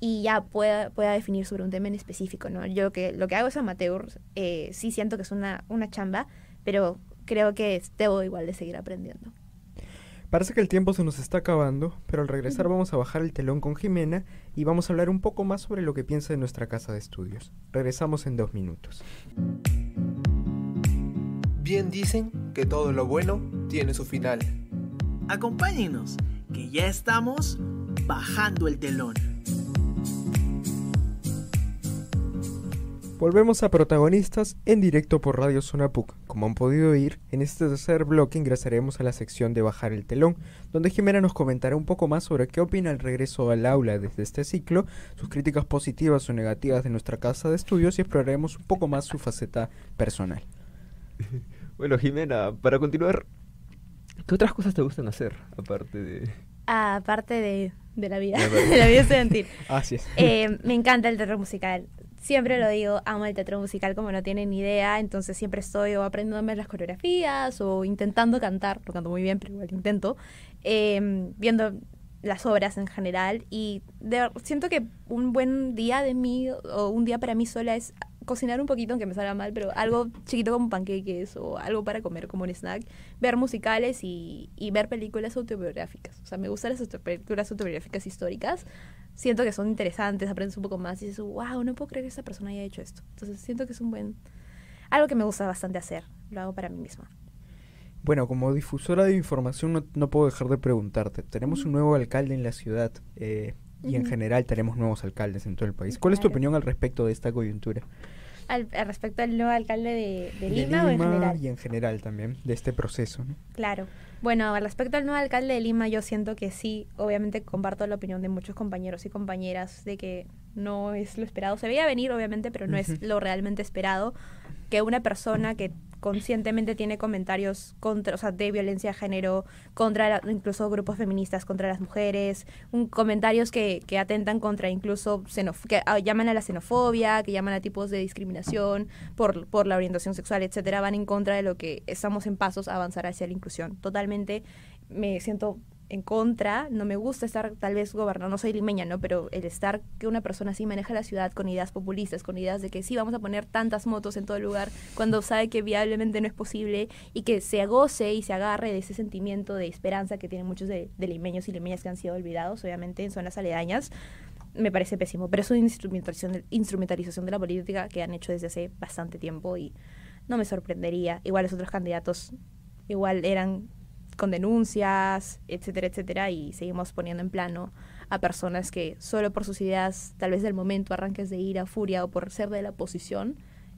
y ya pueda, pueda definir sobre un tema en específico, ¿no? Yo que lo que hago es amateur, eh, sí siento que es una, una chamba, pero creo que debo igual de seguir aprendiendo. Parece que el tiempo se nos está acabando, pero al regresar vamos a bajar el telón con Jimena y vamos a hablar un poco más sobre lo que piensa de nuestra casa de estudios. Regresamos en dos minutos. Bien dicen que todo lo bueno tiene su final. Acompáñenos, que ya estamos bajando el telón. Volvemos a protagonistas en directo por Radio Zona PUC. Como han podido oír, en este tercer bloque ingresaremos a la sección de Bajar el Telón, donde Jimena nos comentará un poco más sobre qué opina el regreso al aula desde este ciclo, sus críticas positivas o negativas de nuestra casa de estudios y exploraremos un poco más su faceta personal. Bueno, Jimena, para continuar, ¿qué otras cosas te gustan hacer aparte de...? Ah, aparte de, la vida, de la vida estudiantil. Así es. Eh, me encanta el teatro musical Siempre lo digo, amo el teatro musical como no tienen ni idea, entonces siempre estoy o aprendiéndome las coreografías o intentando cantar, lo canto muy bien, pero igual intento, em, viendo las obras en general y siento que un buen día de mí o un día para mí sola es cocinar un poquito, aunque me salga mal, pero algo chiquito como panqueques o algo para comer como un snack, ver musicales y, y ver películas autobiográficas. O sea, me gustan las películas autobiográficas históricas, siento que son interesantes, aprendes un poco más y dices, wow, no puedo creer que esa persona haya hecho esto. Entonces siento que es un buen, algo que me gusta bastante hacer, lo hago para mí misma. Bueno, como difusora de información no, puedo dejar de preguntarte, tenemos un nuevo alcalde en la ciudad eh, y en general tenemos nuevos alcaldes en todo el país. ¿Cuál es tu opinión al respecto de esta coyuntura? Al, respecto al nuevo alcalde de, Lima, o en general? Y en general también, de este proceso. Claro. Bueno, al respecto al nuevo alcalde de Lima, yo siento que sí, obviamente comparto la opinión de muchos compañeros y compañeras de que no es lo esperado. Se veía venir, obviamente, pero no es lo realmente esperado que una persona que conscientemente tiene comentarios contra, o sea, de violencia de género, contra incluso grupos feministas, contra las mujeres, un, comentarios que, que atentan contra incluso, que ah, llaman a la xenofobia, que llaman a tipos de discriminación por, por la orientación sexual, etcétera, van en contra de lo que estamos en pasos a avanzar hacia la inclusión. Totalmente me siento en contra, no me gusta estar tal vez gobernando, no soy limeña, ¿no? Pero el estar que una persona así maneja la ciudad con ideas populistas, con ideas de que sí vamos a poner tantas motos en todo lugar, cuando sabe que viablemente no es posible y que se goce y se agarre de ese sentimiento de esperanza que tienen muchos de, limeños y limeñas que han sido olvidados, obviamente en zonas aledañas, me parece pésimo, pero es una instrumentalización, instrumentalización de la política que han hecho desde hace bastante tiempo y no me sorprendería. Igual los otros candidatos igual eran con denuncias, etcétera, etcétera, y seguimos poniendo en plano a personas que solo por sus ideas, tal vez del momento, arranques de ira, furia o por ser de la oposición,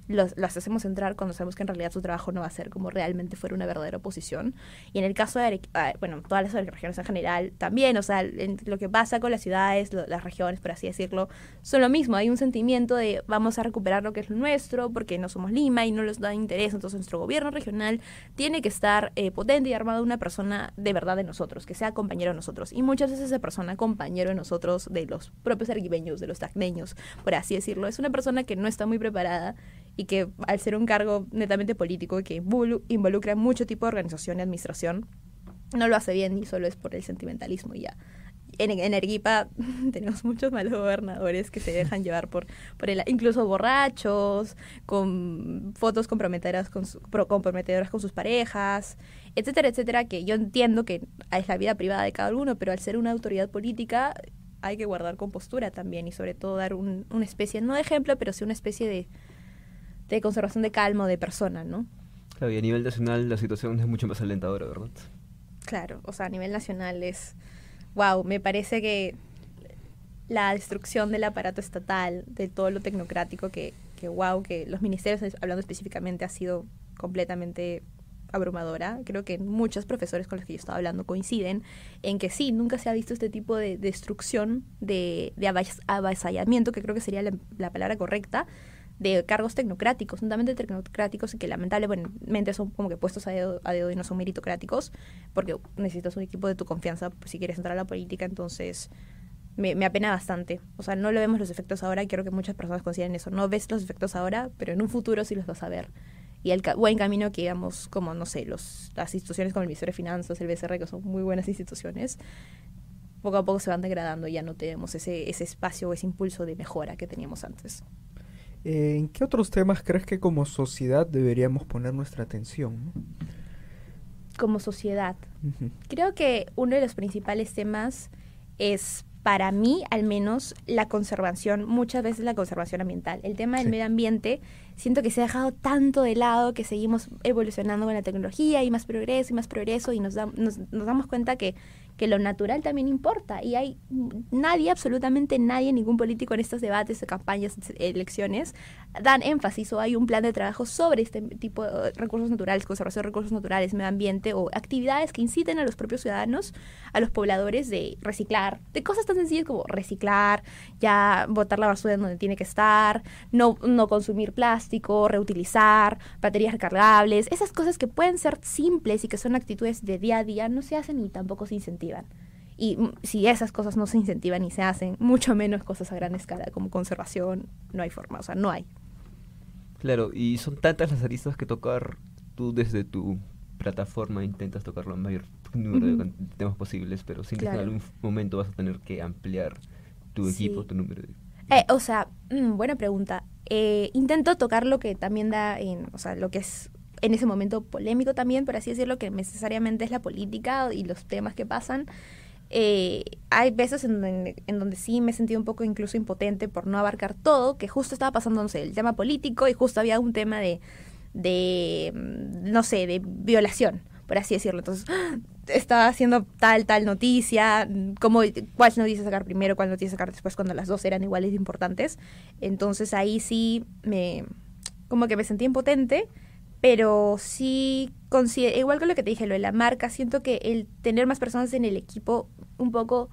los, las hacemos entrar cuando sabemos que en realidad su trabajo no va a ser como realmente fuera una verdadera oposición. Y en el caso de, ah, bueno, todas las regiones en general también, o sea, lo que pasa con las ciudades, las regiones, por así decirlo, son lo mismo. Hay un sentimiento de vamos a recuperar lo que es lo nuestro porque no somos Lima y no les da interés. Entonces nuestro gobierno regional tiene que estar eh, potente y armado una persona de verdad de nosotros, que sea compañero de nosotros. Y muchas veces esa persona, compañero de nosotros, de los propios arguibeños, de los tacneños, por así decirlo, es una persona que no está muy preparada y que al ser un cargo netamente político que involucra mucho tipo de organización y administración, no lo hace bien y solo es por el sentimentalismo y ya. En, en Erguipa tenemos muchos malos gobernadores que se dejan llevar por, por el, incluso borrachos, con fotos comprometedoras con, comprometedoras con sus parejas, etcétera, etcétera, que yo entiendo que es la vida privada de cada uno, pero al ser una autoridad política hay que guardar compostura también y sobre todo dar un, una especie, no de ejemplo, pero sí una especie de, de conservación de calma de persona, ¿no? Claro, y a nivel nacional la situación es mucho más alentadora, ¿verdad? Claro, o sea, a nivel nacional es, wow, me parece que la destrucción del aparato estatal, de todo lo tecnocrático, que, que wow, que los ministerios, hablando específicamente, ha sido completamente abrumadora. Creo que muchos profesores con los que yo estaba hablando coinciden en que sí, nunca se ha visto este tipo de destrucción, de, de avasallamiento, que creo que sería la palabra correcta, de cargos tecnocráticos, totalmente tecnocráticos y que lamentablemente son como que puestos a dedo, y no son meritocráticos, porque necesitas un equipo de tu confianza si quieres entrar a la política, entonces me, apena bastante. O sea, no le vemos los efectos ahora quiero que muchas personas consideren eso. No ves los efectos ahora, pero en un futuro sí los vas a ver. Y el buen camino que digamos, como, no sé, los, las instituciones como el Ministerio de Finanzas, el BCR, que son muy buenas instituciones, poco a poco se van degradando y ya no tenemos ese, ese espacio o ese impulso de mejora que teníamos antes. Eh, ¿En qué otros temas crees que como sociedad deberíamos poner nuestra atención? Como sociedad. Creo que uno de los principales temas es, para mí al menos, la conservación, muchas veces la conservación ambiental. El tema del medio ambiente, siento que se ha dejado tanto de lado que seguimos evolucionando con la tecnología y más progreso y más progreso y nos, nos, nos damos cuenta que que lo natural también importa. Y hay nadie, absolutamente nadie, ningún político en estos debates, campañas, elecciones, dan énfasis o hay un plan de trabajo sobre este tipo de recursos naturales, conservación de recursos naturales, medio ambiente o actividades que inciten a los propios ciudadanos, a los pobladores de reciclar, de cosas tan sencillas como reciclar, ya botar la basura en donde tiene que estar, no, no consumir plástico, reutilizar, baterías recargables, esas cosas que pueden ser simples y que son actitudes de día a día, no se hacen y tampoco se incentivan y si esas cosas no se incentivan y se hacen, mucho menos cosas a gran escala como conservación, no hay forma, o sea, no hay. Claro, y son tantas las aristas que tocar, tú desde tu plataforma intentas tocar lo mayor número de temas posibles, pero sin que en algún momento vas a tener que ampliar tu equipo, tu número de... Eh, o sea, mm, buena pregunta. Eh, intento tocar lo que también da en, o sea, lo que es en ese momento polémico también, por así decirlo, que necesariamente es la política y los temas que pasan. Eh, hay veces en, donde sí me he sentido un poco incluso impotente por no abarcar todo, que justo estaba pasando, no sé, el tema político y justo había un tema de, de mm, no sé, de violación, por así decirlo. Entonces, estaba haciendo tal, tal noticia, cómo, cuál noticia sacar primero, cuál noticia sacar después, cuando las dos eran iguales de importantes. Entonces ahí sí me, como que me sentí impotente pero sí considero, igual con lo que te dije, lo de la marca, siento que el tener más personas en el equipo un poco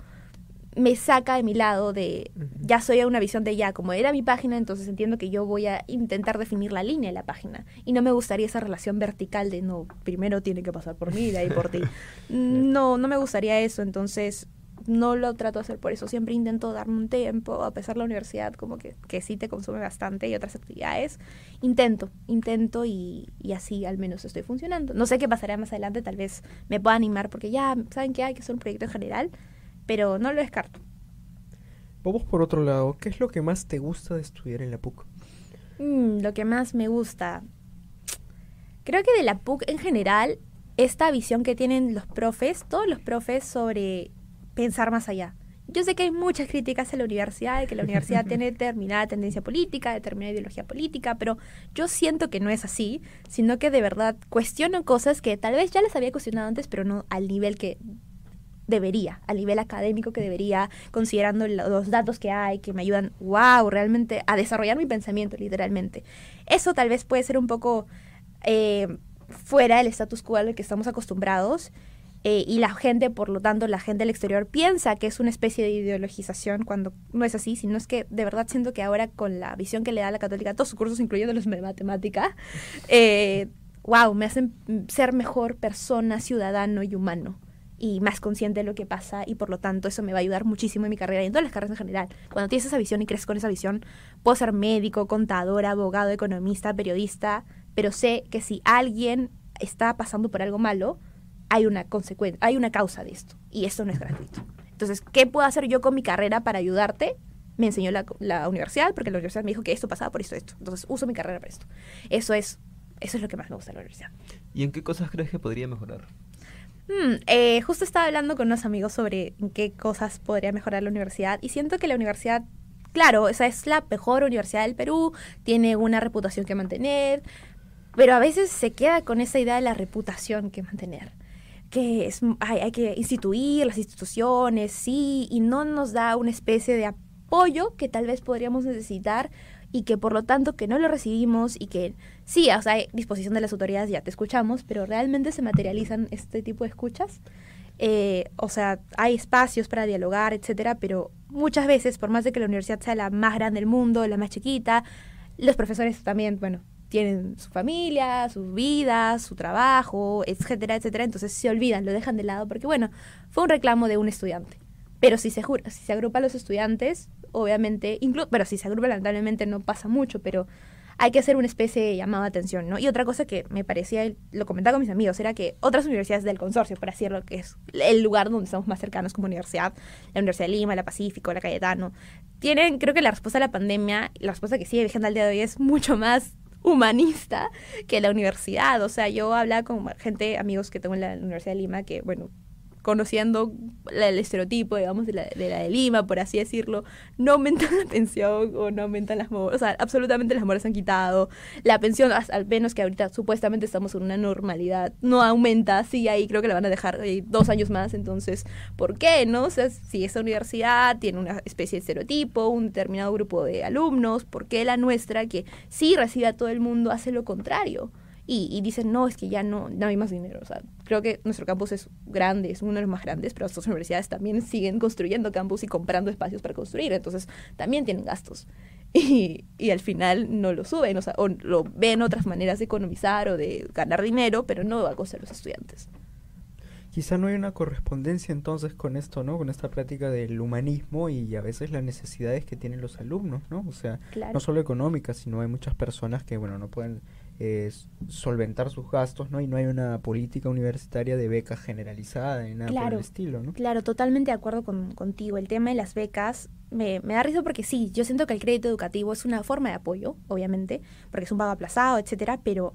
me saca de mi lado de ya soy a una visión de ya, como era mi página, entonces entiendo que yo voy a intentar definir la línea de la página. Y no me gustaría esa relación vertical de no, primero tiene que pasar por mí, de ahí por ti. No, no me gustaría eso, entonces no lo trato de hacer por eso. Siempre intento darme un tiempo, a pesar de la universidad, como que, que sí te consume bastante y otras actividades. Intento, intento y, y, así al menos estoy funcionando. No sé qué pasará más adelante, tal vez me pueda animar porque ya saben que hay que hacer un proyecto en general, pero no lo descarto. Vamos por otro lado, ¿qué es lo que más te gusta de estudiar en la PUC? Mm, lo que más me gusta. Creo que de la PUC en general, esta visión que tienen los profes, todos los profes sobre pensar más allá. yo sé que hay muchas críticas a la universidad, de que la universidad tiene determinada tendencia política, determinada ideología política, pero yo siento que no es así, sino que de verdad cuestiono cosas que tal vez ya las había cuestionado antes, pero no al nivel que debería, al nivel académico que debería, considerando los datos que hay, que me ayudan, wow, realmente a desarrollar mi pensamiento, literalmente. Eso tal vez puede ser un poco eh, fuera del status quo al que estamos acostumbrados. Eh, y la gente, por lo tanto, la gente del exterior piensa que es una especie de ideologización cuando no es así, sino es que de verdad siento que ahora con la visión que le da la católica todos sus cursos, incluyendo los de matemática, eh, wow, me hacen ser mejor persona, ciudadano y humano y más consciente de lo que pasa y por lo tanto eso me va a ayudar muchísimo en mi carrera y en todas las carreras en general. Cuando tienes esa visión y creces con esa visión, puedo ser médico, contador, abogado, economista, periodista, pero sé que si alguien está pasando por algo malo, hay una consecuencia, hay una causa de esto y esto no es gratuito. Entonces, ¿qué puedo hacer yo con mi carrera para ayudarte? Me enseñó la, la universidad, porque la universidad me dijo que esto pasaba por esto, esto. Entonces, uso mi carrera para esto. Eso es, eso es lo que más me gusta de la universidad. ¿Y en qué cosas crees que podría mejorar? Hmm, eh, justo estaba hablando con unos amigos sobre en qué cosas podría mejorar la universidad y siento que la universidad, claro, esa es la mejor universidad del Perú, tiene una reputación que mantener, pero a veces se queda con esa idea de la reputación que mantener que hay, que instituir las instituciones, sí, y no nos da una especie de apoyo que tal vez podríamos necesitar y que por lo tanto que no lo recibimos y que sí, o sea, hay disposición de las autoridades, ya te escuchamos, pero realmente se materializan este tipo de escuchas. Eh, o sea, hay espacios para dialogar, etcétera, pero muchas veces, por más de que la universidad sea la más grande del mundo, la más chiquita, los profesores también, bueno, tienen su familia, sus vidas, su trabajo, etcétera, etcétera, entonces se olvidan, lo dejan de lado porque, bueno, fue un reclamo de un estudiante. Pero si se, si se agrupa a los estudiantes, obviamente, incluso, pero si se agrupa lamentablemente no pasa mucho, pero hay que hacer una especie de llamado de atención, ¿no? Y otra cosa que me parecía, lo comentaba con mis amigos, era que otras universidades del consorcio, por así decirlo, que es el lugar donde estamos más cercanos como universidad, la Universidad de Lima, la Pacífico, la Cayetano, tienen, creo que la respuesta a la pandemia, la respuesta que sigue vigente al día de hoy es mucho más humanista que la universidad. O sea, yo hablaba con gente, amigos que tengo en la Universidad de Lima, que, bueno, conociendo el estereotipo, digamos, de la, de la de Lima, por así decirlo, no aumentan la pensión o no aumentan las o sea, absolutamente las moras han quitado. La pensión, al menos que ahorita supuestamente estamos en una normalidad, no aumenta, sí, ahí creo que la van a dejar dos años más, entonces, ¿por qué, no? O sea, si esa universidad tiene una especie de estereotipo, un determinado grupo de alumnos, ¿por qué la nuestra, que sí recibe a todo el mundo, hace lo contrario? Y, dicen, no, es que ya no, no hay más dinero. O sea, creo que nuestro campus es grande, es uno de los más grandes, pero otras universidades también siguen construyendo campus y comprando espacios para construir, entonces también tienen gastos. Y, y al final no lo suben, o sea, o lo ven otras maneras de economizar o de ganar dinero, pero no a costa de los estudiantes. Quizá no hay una correspondencia entonces con esto, ¿no? Con esta práctica del humanismo y a veces las necesidades que tienen los alumnos, ¿no? O sea, no solo económicas, sino hay muchas personas que, bueno, no pueden solventar sus gastos, ¿no? Y no hay una política universitaria de becas generalizada ni nada por el estilo, ¿no? Claro, totalmente de acuerdo con, contigo. El tema de las becas me, me, da risa porque sí, yo siento que el crédito educativo es una forma de apoyo, obviamente, porque es un pago aplazado, etcétera, pero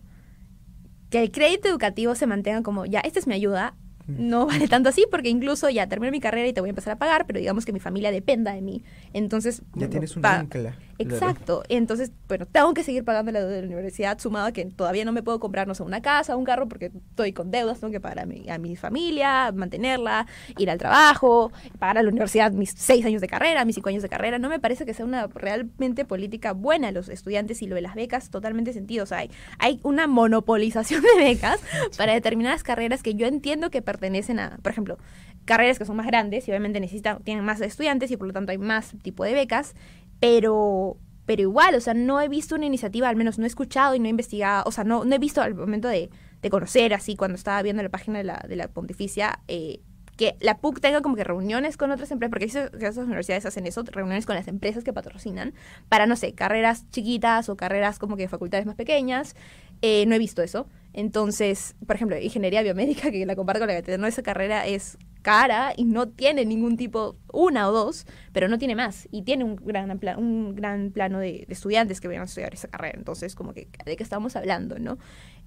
que el crédito educativo se mantenga como, ya, esta es mi ayuda, no vale tanto así porque incluso ya termino mi carrera y te voy a empezar a pagar, pero digamos que mi familia dependa de mí. Entonces... Ya tienes un ancla. Exacto. Entonces, bueno, tengo que seguir pagando la deuda de la universidad, sumado a que todavía no me puedo comprar, no sé, una casa, un carro, porque estoy con deudas, tengo que pagar a mi, a mi familia, mantenerla, ir al trabajo, pagar a la universidad mis seis años de carrera, mis cinco años de carrera. No me parece que sea una realmente política buena los estudiantes y lo de las becas totalmente sentido. O sea, hay, hay una monopolización de becas para determinadas carreras que yo entiendo que pertenecen a, por ejemplo, carreras que son más grandes y obviamente necesitan, tienen más estudiantes y por lo tanto hay más tipo de becas pero, pero igual, o sea, no he visto una iniciativa, al menos no he escuchado y no he investigado, o sea, no, no he visto al momento de, de conocer, así, cuando estaba viendo la página de la, de la pontificia, eh, que la PUC tenga como que reuniones con otras empresas, porque esas universidades hacen eso, reuniones con las empresas que patrocinan, para, no sé, carreras chiquitas o carreras como que facultades más pequeñas. Eh, no he visto eso. Entonces, por ejemplo, ingeniería biomédica, que la comparto con la que no, esa carrera es cara y no tiene ningún tipo, una o dos, pero no tiene más. Y tiene un gran, un gran plano de, estudiantes que vayan a estudiar esa carrera. Entonces, como que, ¿de qué estamos hablando, no?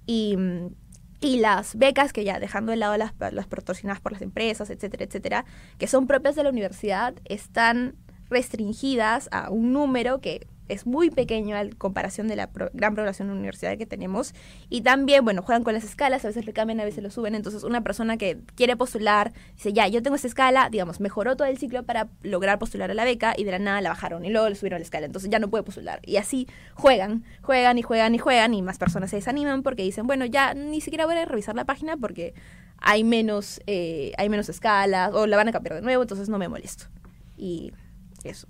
Y, y las becas que ya dejando de lado las, las patrocinadas por las empresas, etcétera, etcétera, que son propias de la universidad, están restringidas a un número que es muy pequeño en comparación de la gran población de universidad que tenemos. Y también, bueno, juegan con las escalas, a veces le cambian, a veces lo suben. Entonces, una persona que quiere postular dice, ya, yo tengo esta escala, digamos, mejoró todo el ciclo para lograr postular a la beca y de la nada la bajaron y luego le subieron la escala. Entonces, ya no puede postular. Y así juegan, juegan y juegan y juegan y más personas se desaniman porque dicen, bueno, ya ni siquiera voy a revisar la página porque hay menos, eh, hay menos escalas o la van a cambiar de nuevo, entonces no me molesto. Y eso.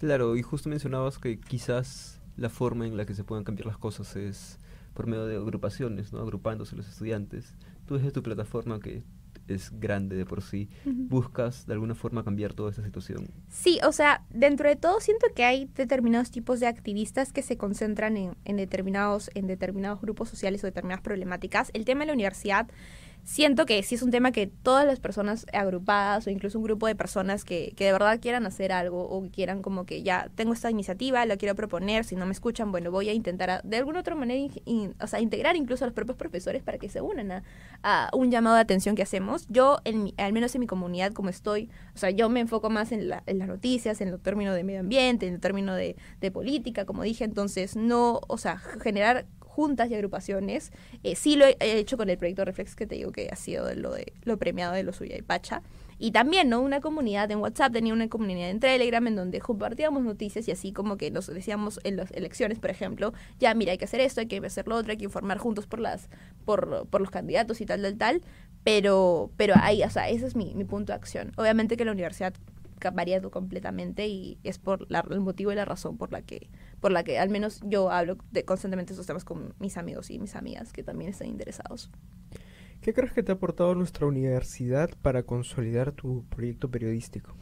Claro, y justo mencionabas que quizás la forma en la que se puedan cambiar las cosas es por medio de agrupaciones, ¿no? Agrupándose los estudiantes. Tú desde tu plataforma que es grande de por sí, buscas de alguna forma cambiar toda esta situación. Sí, o sea, dentro de todo siento que hay determinados tipos de activistas que se concentran en, en determinados, en determinados grupos sociales o determinadas problemáticas. El tema de la universidad siento que sí es un tema que todas las personas agrupadas o incluso un grupo de personas que, que de verdad quieran hacer algo o quieran como que ya tengo esta iniciativa, la quiero proponer, si no me escuchan, bueno, voy a intentar de alguna otra manera o sea, integrar incluso a los propios profesores para que se unan a, un llamado de atención que hacemos. Yo, en al menos en mi comunidad, como estoy, o sea, yo me enfoco más en, la, en las noticias, en el término de medio ambiente, en el término de, de política, como dije, entonces no, o sea, generar juntas y agrupaciones. Eh, sí lo he hecho con el proyecto Reflex, que te digo que ha sido lo, de, lo premiado de lo suya y Pacha. Y también, ¿no? Una comunidad en WhatsApp, tenía una comunidad en Telegram en donde compartíamos noticias y así como que nos decíamos en las elecciones, por ejemplo, ya mira, hay que hacer esto, hay que hacer lo otro, hay que informar juntos por las por, por los candidatos y tal, tal, tal. Pero, pero ahí, o sea, ese es mi, mi punto de acción. Obviamente que la universidad varía completamente y es por el motivo y la razón por la que por la que al menos yo hablo de constantemente esos temas con mis amigos y mis amigas que también están interesados. ¿Qué crees que te ha aportado nuestra universidad para consolidar tu proyecto periodístico?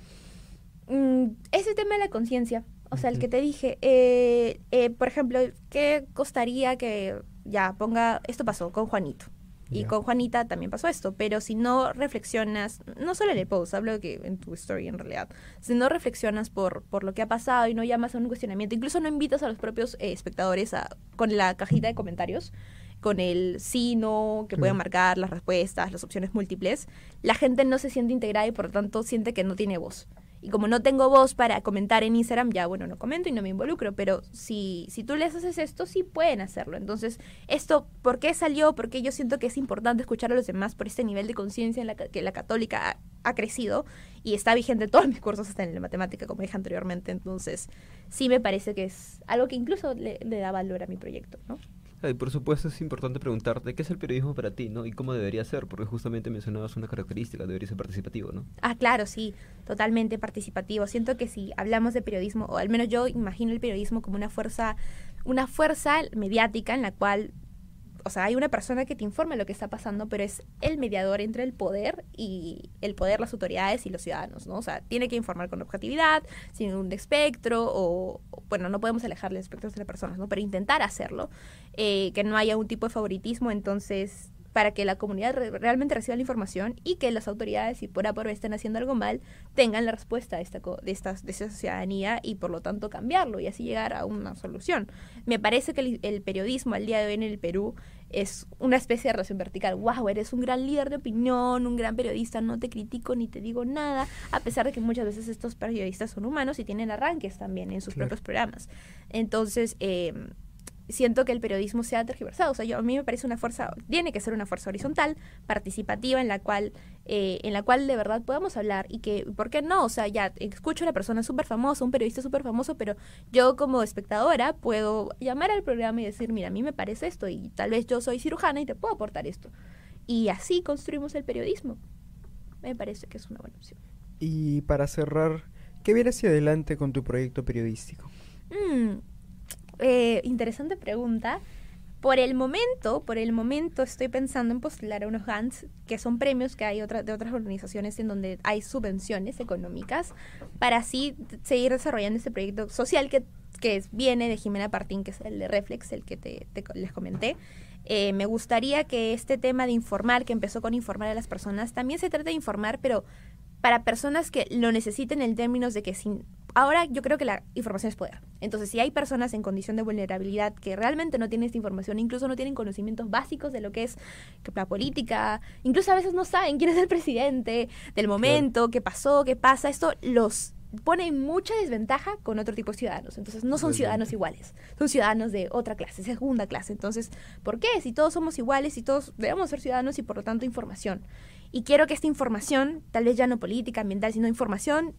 Mm, ese tema de la conciencia, o sea, el que te dije, eh, eh, por ejemplo, ¿qué costaría que ya ponga, esto pasó con Juanito, y con Juanita también pasó esto, pero si no reflexionas, no solo en el post, hablo que en tu story en realidad, si no reflexionas por, por lo que ha pasado y no llamas a un cuestionamiento, incluso no invitas a los propios eh, espectadores a, con la cajita de comentarios, con el sí, no, que pueden marcar las respuestas, las opciones múltiples, la gente no se siente integrada y por lo tanto siente que no tiene voz. Y como no tengo voz para comentar en Instagram, ya bueno, no comento y no me involucro, pero si, si tú les haces esto, sí pueden hacerlo. Entonces, esto, ¿por qué salió? Porque yo siento que es importante escuchar a los demás por este nivel de conciencia en la que la católica ha, crecido y está vigente en todos mis cursos, hasta en la matemática, como dije anteriormente. Entonces, sí me parece que es algo que incluso le, le da valor a mi proyecto, ¿no? Y por supuesto es importante preguntarte qué es el periodismo para ti, ¿no? Y cómo debería ser, porque justamente mencionabas una característica, debería ser participativo, ¿no? Ah, claro, sí, totalmente participativo. Siento que si hablamos de periodismo, o al menos yo imagino el periodismo como una fuerza, una fuerza mediática en la cual o sea, hay una persona que te informa lo que está pasando, pero es el mediador entre el poder y el poder, las autoridades y los ciudadanos, ¿no? O sea, tiene que informar con objetividad, sin un espectro, o, bueno, no podemos alejarle espectros de las personas, ¿no? Pero intentar hacerlo, eh, que no haya un tipo de favoritismo, entonces para que la comunidad realmente reciba la información y que las autoridades, si por A por B están haciendo algo mal, tengan la respuesta de esta, de, esta, de esta ciudadanía y por lo tanto cambiarlo y así llegar a una solución. Me parece que el, periodismo al día de hoy en el Perú es una especie de relación vertical. ¡Wow! Eres un gran líder de opinión, un gran periodista, no te critico ni te digo nada, a pesar de que muchas veces estos periodistas son humanos y tienen arranques también en sus propios programas. Entonces, eh, siento que el periodismo se ha tergiversado. O sea, yo, a mí me parece una fuerza, tiene que ser una fuerza horizontal, participativa, en la cual, eh, en la cual de verdad podamos hablar y que, ¿por qué no? O sea, ya escucho a la persona súper famosa, un periodista súper famoso, pero yo como espectadora puedo llamar al programa y decir, mira, a mí me parece esto y tal vez yo soy cirujana y te puedo aportar esto. Y así construimos el periodismo. Me parece que es una buena opción. Y para cerrar, ¿qué viene hacia adelante con tu proyecto periodístico? Mm, eh, interesante pregunta. Por el momento, por el momento estoy pensando en postular a unos grants, que son premios que hay otra, de otras organizaciones en donde hay subvenciones económicas, para así seguir desarrollando este proyecto social que, que viene de Jimena Partín, que es el de Reflex, el que te, les comenté. Eh, me gustaría que este tema de informar, que empezó con informar a las personas, también se trate de informar, pero para personas que lo necesiten en términos de que sin ahora yo creo que la información es poder. Entonces, si hay personas en condición de vulnerabilidad que realmente no tienen esta información, incluso no tienen conocimientos básicos de lo que es la política, incluso a veces no saben quién es el presidente, del momento, qué pasó, qué pasa, esto los pone en mucha desventaja con otro tipo de ciudadanos. Entonces, no son ciudadanos iguales, son ciudadanos de otra clase, segunda clase. Entonces, ¿por qué? Si todos somos iguales y todos debemos ser ciudadanos y por lo tanto información. Y quiero que esta información, tal vez ya no política, ambiental, sino información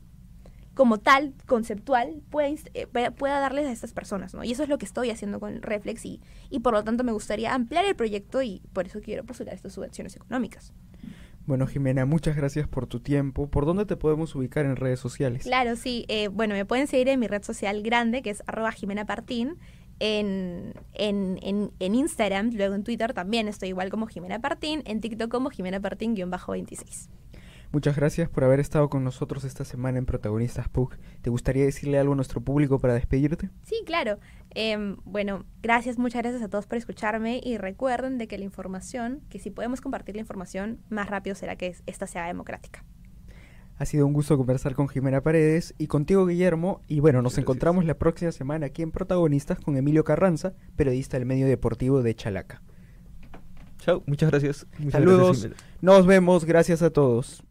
como tal, conceptual, eh, pueda, pueda darles a estas personas, ¿no? Y eso es lo que estoy haciendo con Reflex y, y por lo tanto me gustaría ampliar el proyecto y por eso quiero postular estas subvenciones económicas. Bueno, Jimena, muchas gracias por tu tiempo. ¿Por dónde te podemos ubicar en redes sociales? Claro, sí. Eh, bueno, me pueden seguir en mi red social grande, que es arroba Jimena Partín. En, en, en, en, Instagram, luego en Twitter también estoy igual como Jimena Partín, en TikTok como Jimena Partín-26. Muchas gracias por haber estado con nosotros esta semana en Protagonistas PUC. ¿Te gustaría decirle algo a nuestro público para despedirte? Sí, claro. Em, bueno, gracias, muchas gracias a todos por escucharme y recuerden de que la información, que si podemos compartir la información, más rápido será que esta sea democrática. Ha sido un gusto conversar con Jimena Paredes y contigo, Guillermo. Y bueno, nos encontramos la próxima semana aquí en Protagonistas con Emilio Carranza, periodista del medio deportivo de Chalaca. Chao, muchas gracias. Saludos. nos vemos. Gracias a todos.